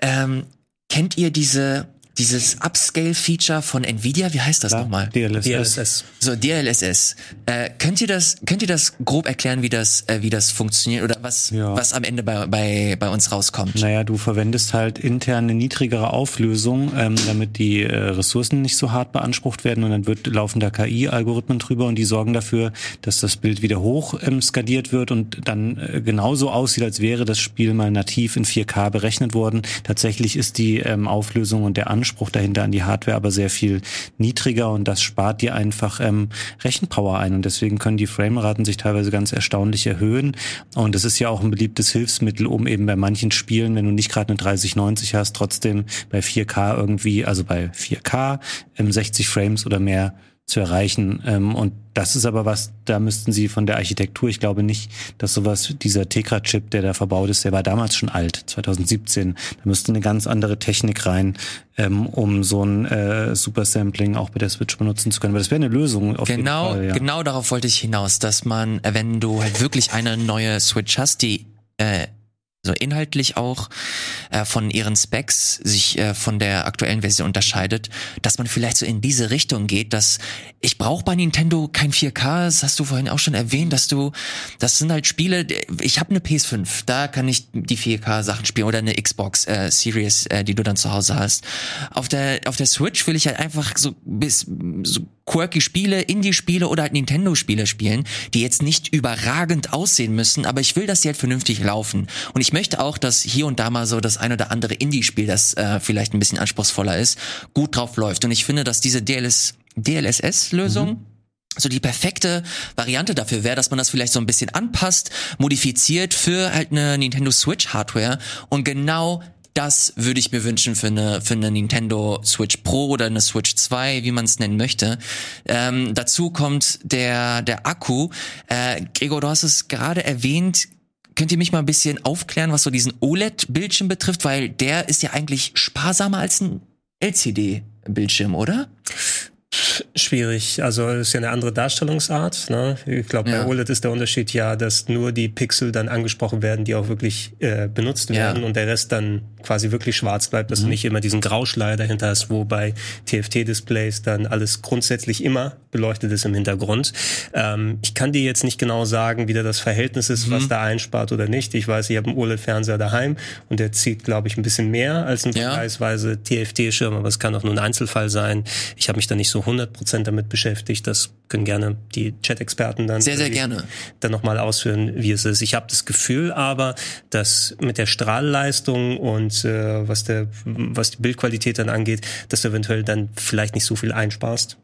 ähm, kennt ihr diese dieses Upscale-Feature von Nvidia, wie heißt das Ja, nochmal? DLSS. DLSS. So, DLSS. Äh, könnt ihr das, könnt ihr das grob erklären, wie das, äh, wie das funktioniert oder was, Ja. was am Ende bei, bei, bei uns rauskommt? Naja, du verwendest halt intern eine niedrigere Auflösung, ähm, damit die äh, Ressourcen nicht so hart beansprucht werden und dann wird laufen da KI-Algorithmen drüber und die sorgen dafür, dass das Bild wieder hoch ähm, skaliert wird und dann äh, genauso aussieht, als wäre das Spiel mal nativ in 4K berechnet worden. Tatsächlich ist die ähm, Auflösung und der Anspruch dahinter an die Hardware aber sehr viel niedriger und das spart dir einfach ähm, Rechenpower ein. Und deswegen können die Frameraten sich teilweise ganz erstaunlich erhöhen. Und das ist ja auch ein beliebtes Hilfsmittel, um eben bei manchen Spielen, wenn du nicht gerade eine 3090 hast, trotzdem bei 4K irgendwie, also bei 4K ähm, 60 Frames oder mehr zu erreichen. Ähm, und das ist aber was, da müssten sie von der Architektur, ich glaube nicht, dass sowas, dieser Tegra-Chip, der da verbaut ist, der war damals schon alt, 2017. Da müsste eine ganz andere Technik rein, ähm, um so ein äh, Supersampling auch bei der Switch benutzen zu können. Weil das wäre eine Lösung auf Genau, jeden Fall. Ja. genau darauf wollte ich hinaus, dass man, äh, wenn du halt wirklich eine neue Switch hast, die äh, so inhaltlich auch äh, von ihren Specs sich äh, von der aktuellen Version unterscheidet, dass man vielleicht so in diese Richtung geht, dass ich brauche bei Nintendo kein 4K, das hast du vorhin auch schon erwähnt, dass du, das sind halt Spiele, ich habe eine PS5, da kann ich die 4K Sachen spielen oder eine Xbox äh, Series, äh, die du dann zu Hause hast. Auf der auf der Switch will ich halt einfach so bis so quirky Spiele, Indie-Spiele oder halt Nintendo-Spiele spielen, die jetzt nicht überragend aussehen müssen, aber ich will, dass sie halt vernünftig laufen. Und ich möchte auch, dass hier und da mal so das ein oder andere Indie-Spiel, das äh, vielleicht ein bisschen anspruchsvoller ist, gut drauf läuft. Und ich finde, dass diese DLS, DLSS-Lösung so die perfekte Variante dafür wäre, dass man das vielleicht so ein bisschen anpasst, modifiziert für halt eine Nintendo Switch Hardware und genau das würde ich mir wünschen für eine, für eine Nintendo Switch Pro oder eine Switch 2, wie man es nennen möchte. Ähm, dazu kommt der, der Akku. Äh, Gregor, du hast es gerade erwähnt. Könnt ihr mich mal ein bisschen aufklären, was so diesen OLED-Bildschirm betrifft? Weil der ist ja eigentlich sparsamer als ein LCD-Bildschirm, oder? Schwierig. Also es ist ja eine andere Darstellungsart. Ne? Ich glaube, Ja. bei OLED ist der Unterschied ja, dass nur die Pixel dann angesprochen werden, die auch wirklich äh, benutzt Ja. werden und der Rest dann quasi wirklich schwarz bleibt, dass du nicht immer diesen Grauschleier dahinter hast, wo bei TFT-Displays dann alles grundsätzlich immer beleuchtet ist im Hintergrund. Ähm, ich kann dir jetzt nicht genau sagen, wie da das Verhältnis ist, was da einspart oder nicht. Ich weiß, ich habe einen OLED-Fernseher daheim und der zieht, glaube ich, ein bisschen mehr als ein Ja. vergleichsweise TFT-Schirm, aber es kann auch nur ein Einzelfall sein. Ich habe mich da nicht so 100% damit beschäftigt. Das können gerne die Chat-Experten dann Sehr, sehr gerne. dann nochmal ausführen, wie es ist. Ich habe das Gefühl aber, dass mit der Strahlleistung und äh, was der was die Bildqualität dann angeht, dass du eventuell dann vielleicht nicht so viel einsparst.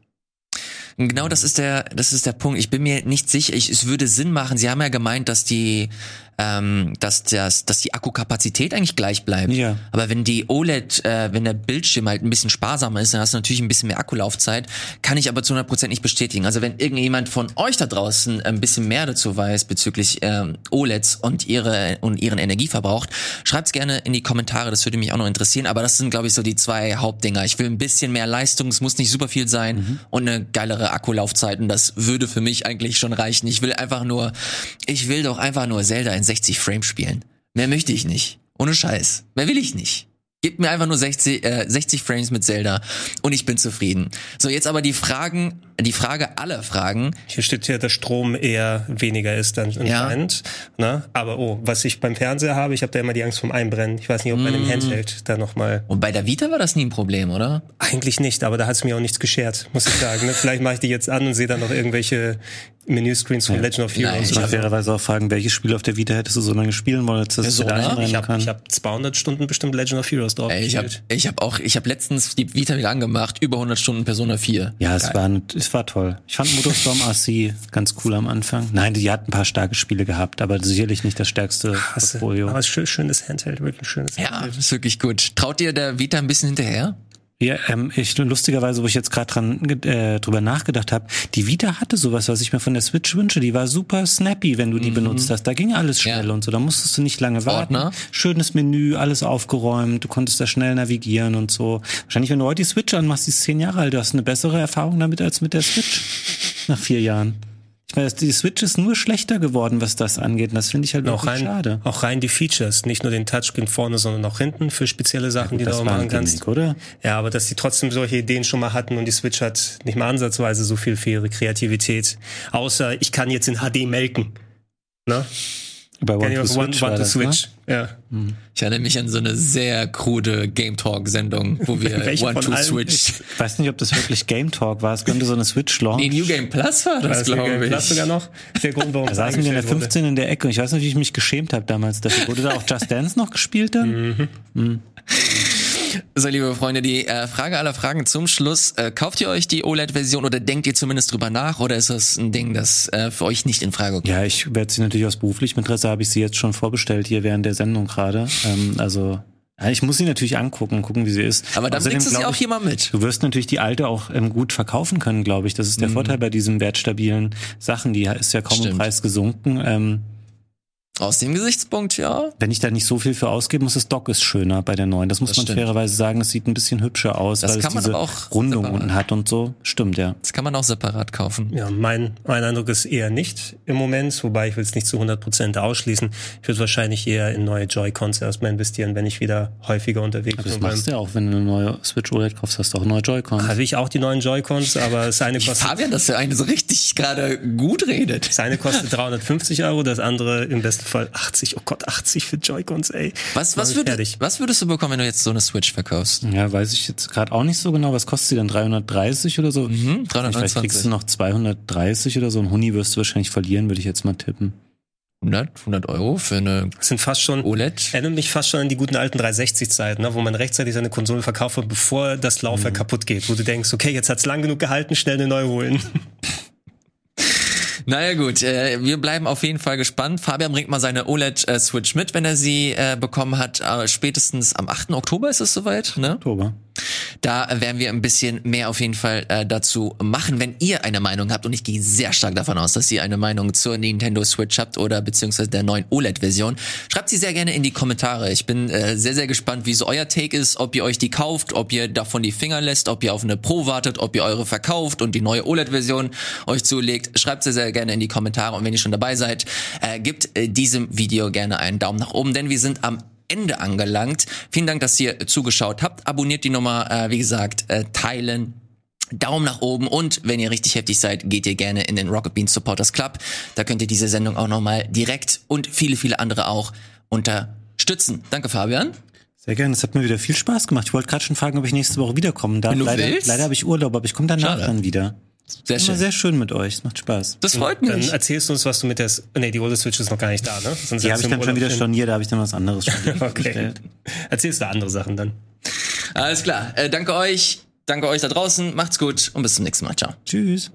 Genau, das ist der, das ist der Punkt. Ich bin mir nicht sicher. Ich, es würde Sinn machen. Sie haben ja gemeint, dass die, ähm, dass das, dass die Akkukapazität eigentlich gleich bleibt. Ja. Aber wenn die OLED, äh, wenn der Bildschirm halt ein bisschen sparsamer ist, dann hast du natürlich ein bisschen mehr Akkulaufzeit. Kann ich aber zu 100% nicht bestätigen. Also wenn irgendjemand von euch da draußen ein bisschen mehr dazu weiß bezüglich ähm, OLEDs und ihre und ihren Energieverbrauch, schreibt's gerne in die Kommentare. Das würde mich auch noch interessieren. Aber das sind, glaube ich, so die zwei Hauptdinger. Ich will ein bisschen mehr Leistung. Es muss nicht super viel sein und eine geilere Akkulaufzeit. Und das würde für mich eigentlich schon reichen. Ich will einfach nur, ich will doch einfach nur Zelda in 60 Frames spielen. Mehr möchte ich nicht. Ohne Scheiß. Mehr will ich nicht. Gib mir einfach nur 60, äh, 60 Frames mit Zelda und ich bin zufrieden. So, jetzt aber die Fragen, die Frage aller Fragen. Hier steht ja, dass Strom eher weniger ist dann anscheinend. Ne? Aber oh, was ich beim Fernseher habe, ich habe da immer die Angst vom Einbrennen. Ich weiß nicht, ob bei Mm. einem Handheld da nochmal. Und bei der Vita war das nie ein Problem, oder? Eigentlich nicht, aber da hat es mir auch nichts geschert, muss ich sagen. Ne? Vielleicht mache ich die jetzt an und sehe dann noch irgendwelche Menüscreens von Legend of Nein, Heroes. ich Ich so. fairerweise auch fragen, welches Spiel auf der Vita hättest du so lange spielen wollen, dass das Persona? wieder einrennen Ich habe kann? ich hab 200 Stunden bestimmt Legend of Heroes drauf Ey, ich habe hab auch, ich habe letztens die Vita wieder angemacht, über 100 Stunden Persona 4. Ja, es war, es war toll. Ich fand Motorstorm RC ganz cool am Anfang. Nein, die hat ein paar starke Spiele gehabt, aber sicherlich nicht das stärkste Portfolio. Aber es ist schön, schönes Handheld, wirklich schönes Ja, Handheld. ist wirklich gut. Traut ihr der Vita ein bisschen hinterher? Ja, ähm, ich lustigerweise, wo ich jetzt gerade dran äh, drüber nachgedacht habe, die Vita hatte sowas, was ich mir von der Switch wünsche. Die war super snappy, wenn du die benutzt hast. Da ging alles schnell Ja. und so. Da musstest du nicht lange warten. Ordner. Schönes Menü, alles aufgeräumt. Du konntest da schnell navigieren und so. Wahrscheinlich, wenn du heute die Switch anmachst, die ist zehn Jahre alt, du hast eine bessere Erfahrung damit als mit der Switch nach vier Jahren. Ich meine, die Switch ist nur schlechter geworden, was das angeht. Und das finde ich halt auch wirklich rein, schade. Auch rein die Features, nicht nur den Touchscreen vorne, sondern auch hinten für spezielle Sachen, die du das auch machen kannst. Gimmick, oder? Ja, aber dass die trotzdem solche Ideen schon mal hatten und die Switch hat nicht mal ansatzweise so viel für ihre Kreativität. Außer ich kann jetzt in HD melken. Ne? Bei One ich to Switch. One, One to das, ne? Switch. Ja. Ich erinnere mich an so eine sehr krude Game Talk Sendung, wo wir One to? Switch. Ich weiß nicht, ob das wirklich Game Talk war. Es könnte so eine Switch Launch. Nee, New Game Plus war das, Das glaube ich. Das sogar noch. Der Grund, warum Da saßen wir in der eingestellt wurde. 15 in der Ecke und ich weiß nicht, wie ich mich geschämt habe damals dafür. Wurde da auch Just Dance noch gespielt dann? So, liebe Freunde, die äh, Frage aller Fragen zum Schluss. Äh, kauft ihr euch die OLED-Version oder denkt ihr zumindest drüber nach oder ist das ein Ding, das äh, für euch nicht in Frage kommt? Ja, ich werde sie natürlich aus beruflichem Interesse, habe ich sie jetzt schon vorbestellt hier während der Sendung gerade. Ähm, also, ich muss sie natürlich angucken, gucken, wie sie ist. Aber dann Außerdem bringst du sie auch ich, hier mal mit. Du wirst natürlich die alte auch ähm, gut verkaufen können, glaube ich. Das ist der Vorteil bei diesen wertstabilen Sachen. Die ist ja kaum im Stimmt. Preis gesunken. Ähm, Aus dem Gesichtspunkt, ja. wenn ich da nicht so viel für ausgeben muss, das Dock ist schöner bei der neuen. Das muss Das man stimmt. fairerweise sagen. Es sieht ein bisschen hübscher aus, Das weil kann es man diese auch Rundung separat. unten hat und so. Stimmt, ja. Das kann man auch separat kaufen. Ja, mein, mein Eindruck ist eher nicht im Moment, wobei ich will es nicht zu 100% ausschließen. Ich würde wahrscheinlich eher in neue Joy-Cons erstmal investieren, wenn ich wieder häufiger unterwegs Aber das bin. machst du ja auch, wenn du eine neue Switch OLED kaufst, hast du auch neue Joy-Cons. Habe ich auch die neuen Joy-Cons, aber das eine kostet, Fabian, dass der eine so richtig gerade gut redet. das eine kostet 350 Euro, das andere im besten Fall 80. Oh Gott, 80 für Joy-Cons, ey. Was, was, würd, was würdest du bekommen, wenn du jetzt so eine Switch verkaufst? Ja, weiß ich jetzt gerade auch nicht so genau. Was kostet sie dann? 330 oder so? Mhm, Vielleicht 329. kriegst du noch 230 oder so. Ein Huni wirst du wahrscheinlich verlieren, würde ich jetzt mal tippen. 100, 100 Euro für eine Das sind fast schon, OLED? erinnert mich fast schon an die guten alten 360-Zeiten, ne, wo man rechtzeitig seine Konsole verkauft hat, bevor das Laufwerk kaputt geht, wo du denkst, okay, jetzt hat's lang genug gehalten, schnell eine neue holen. Naja gut, äh, wir bleiben auf jeden Fall gespannt. Fabian bringt mal seine OLED-Switch mit, wenn er sie äh, bekommen hat. Äh, spätestens am 8. Oktober ist es soweit, ne? Oktober. Da werden wir ein bisschen mehr auf jeden Fall äh, dazu machen, wenn ihr eine Meinung habt. Und ich gehe sehr stark davon aus, dass ihr eine Meinung zur Nintendo Switch habt oder beziehungsweise der neuen OLED-Version. Schreibt sie sehr gerne in die Kommentare. Ich bin äh, sehr, sehr gespannt, wie so euer Take ist, ob ihr euch die kauft, ob ihr davon die Finger lässt, ob ihr auf eine Pro wartet, ob ihr eure verkauft und die neue OLED-Version euch zulegt. Schreibt sie sehr gerne in die Kommentare. Und wenn ihr schon dabei seid, äh, gebt äh, diesem Video gerne einen Daumen nach oben, denn wir sind am Ende angelangt. Vielen Dank, dass ihr zugeschaut habt. Abonniert die Nummer, äh, wie gesagt, äh, teilen. Daumen nach oben und wenn ihr richtig heftig seid, geht ihr gerne in den Rocket Beans Supporters Club. Da könnt ihr diese Sendung auch nochmal direkt und viele, viele andere auch unterstützen. Danke, Fabian. Sehr gerne. Es hat mir wieder viel Spaß gemacht. Ich wollte gerade schon fragen, ob ich nächste Woche wiederkommen darf. Wenn du leider willst. leider habe ich Urlaub, aber ich komme danach Schade. dann wieder. Sehr schön. sehr schön mit euch. Es macht Spaß. Das freut Dann mich. erzählst du uns, was du mit der, nee, die OLED Switch ist noch gar nicht da, ne? Sonst Die habe ich dann im schon wieder storniert, da habe ich dann was anderes schon Okay. bestellt. Erzählst du andere Sachen dann. Alles klar. Äh, danke euch. Danke euch da draußen. Macht's gut und bis zum nächsten Mal. Ciao. Tschüss.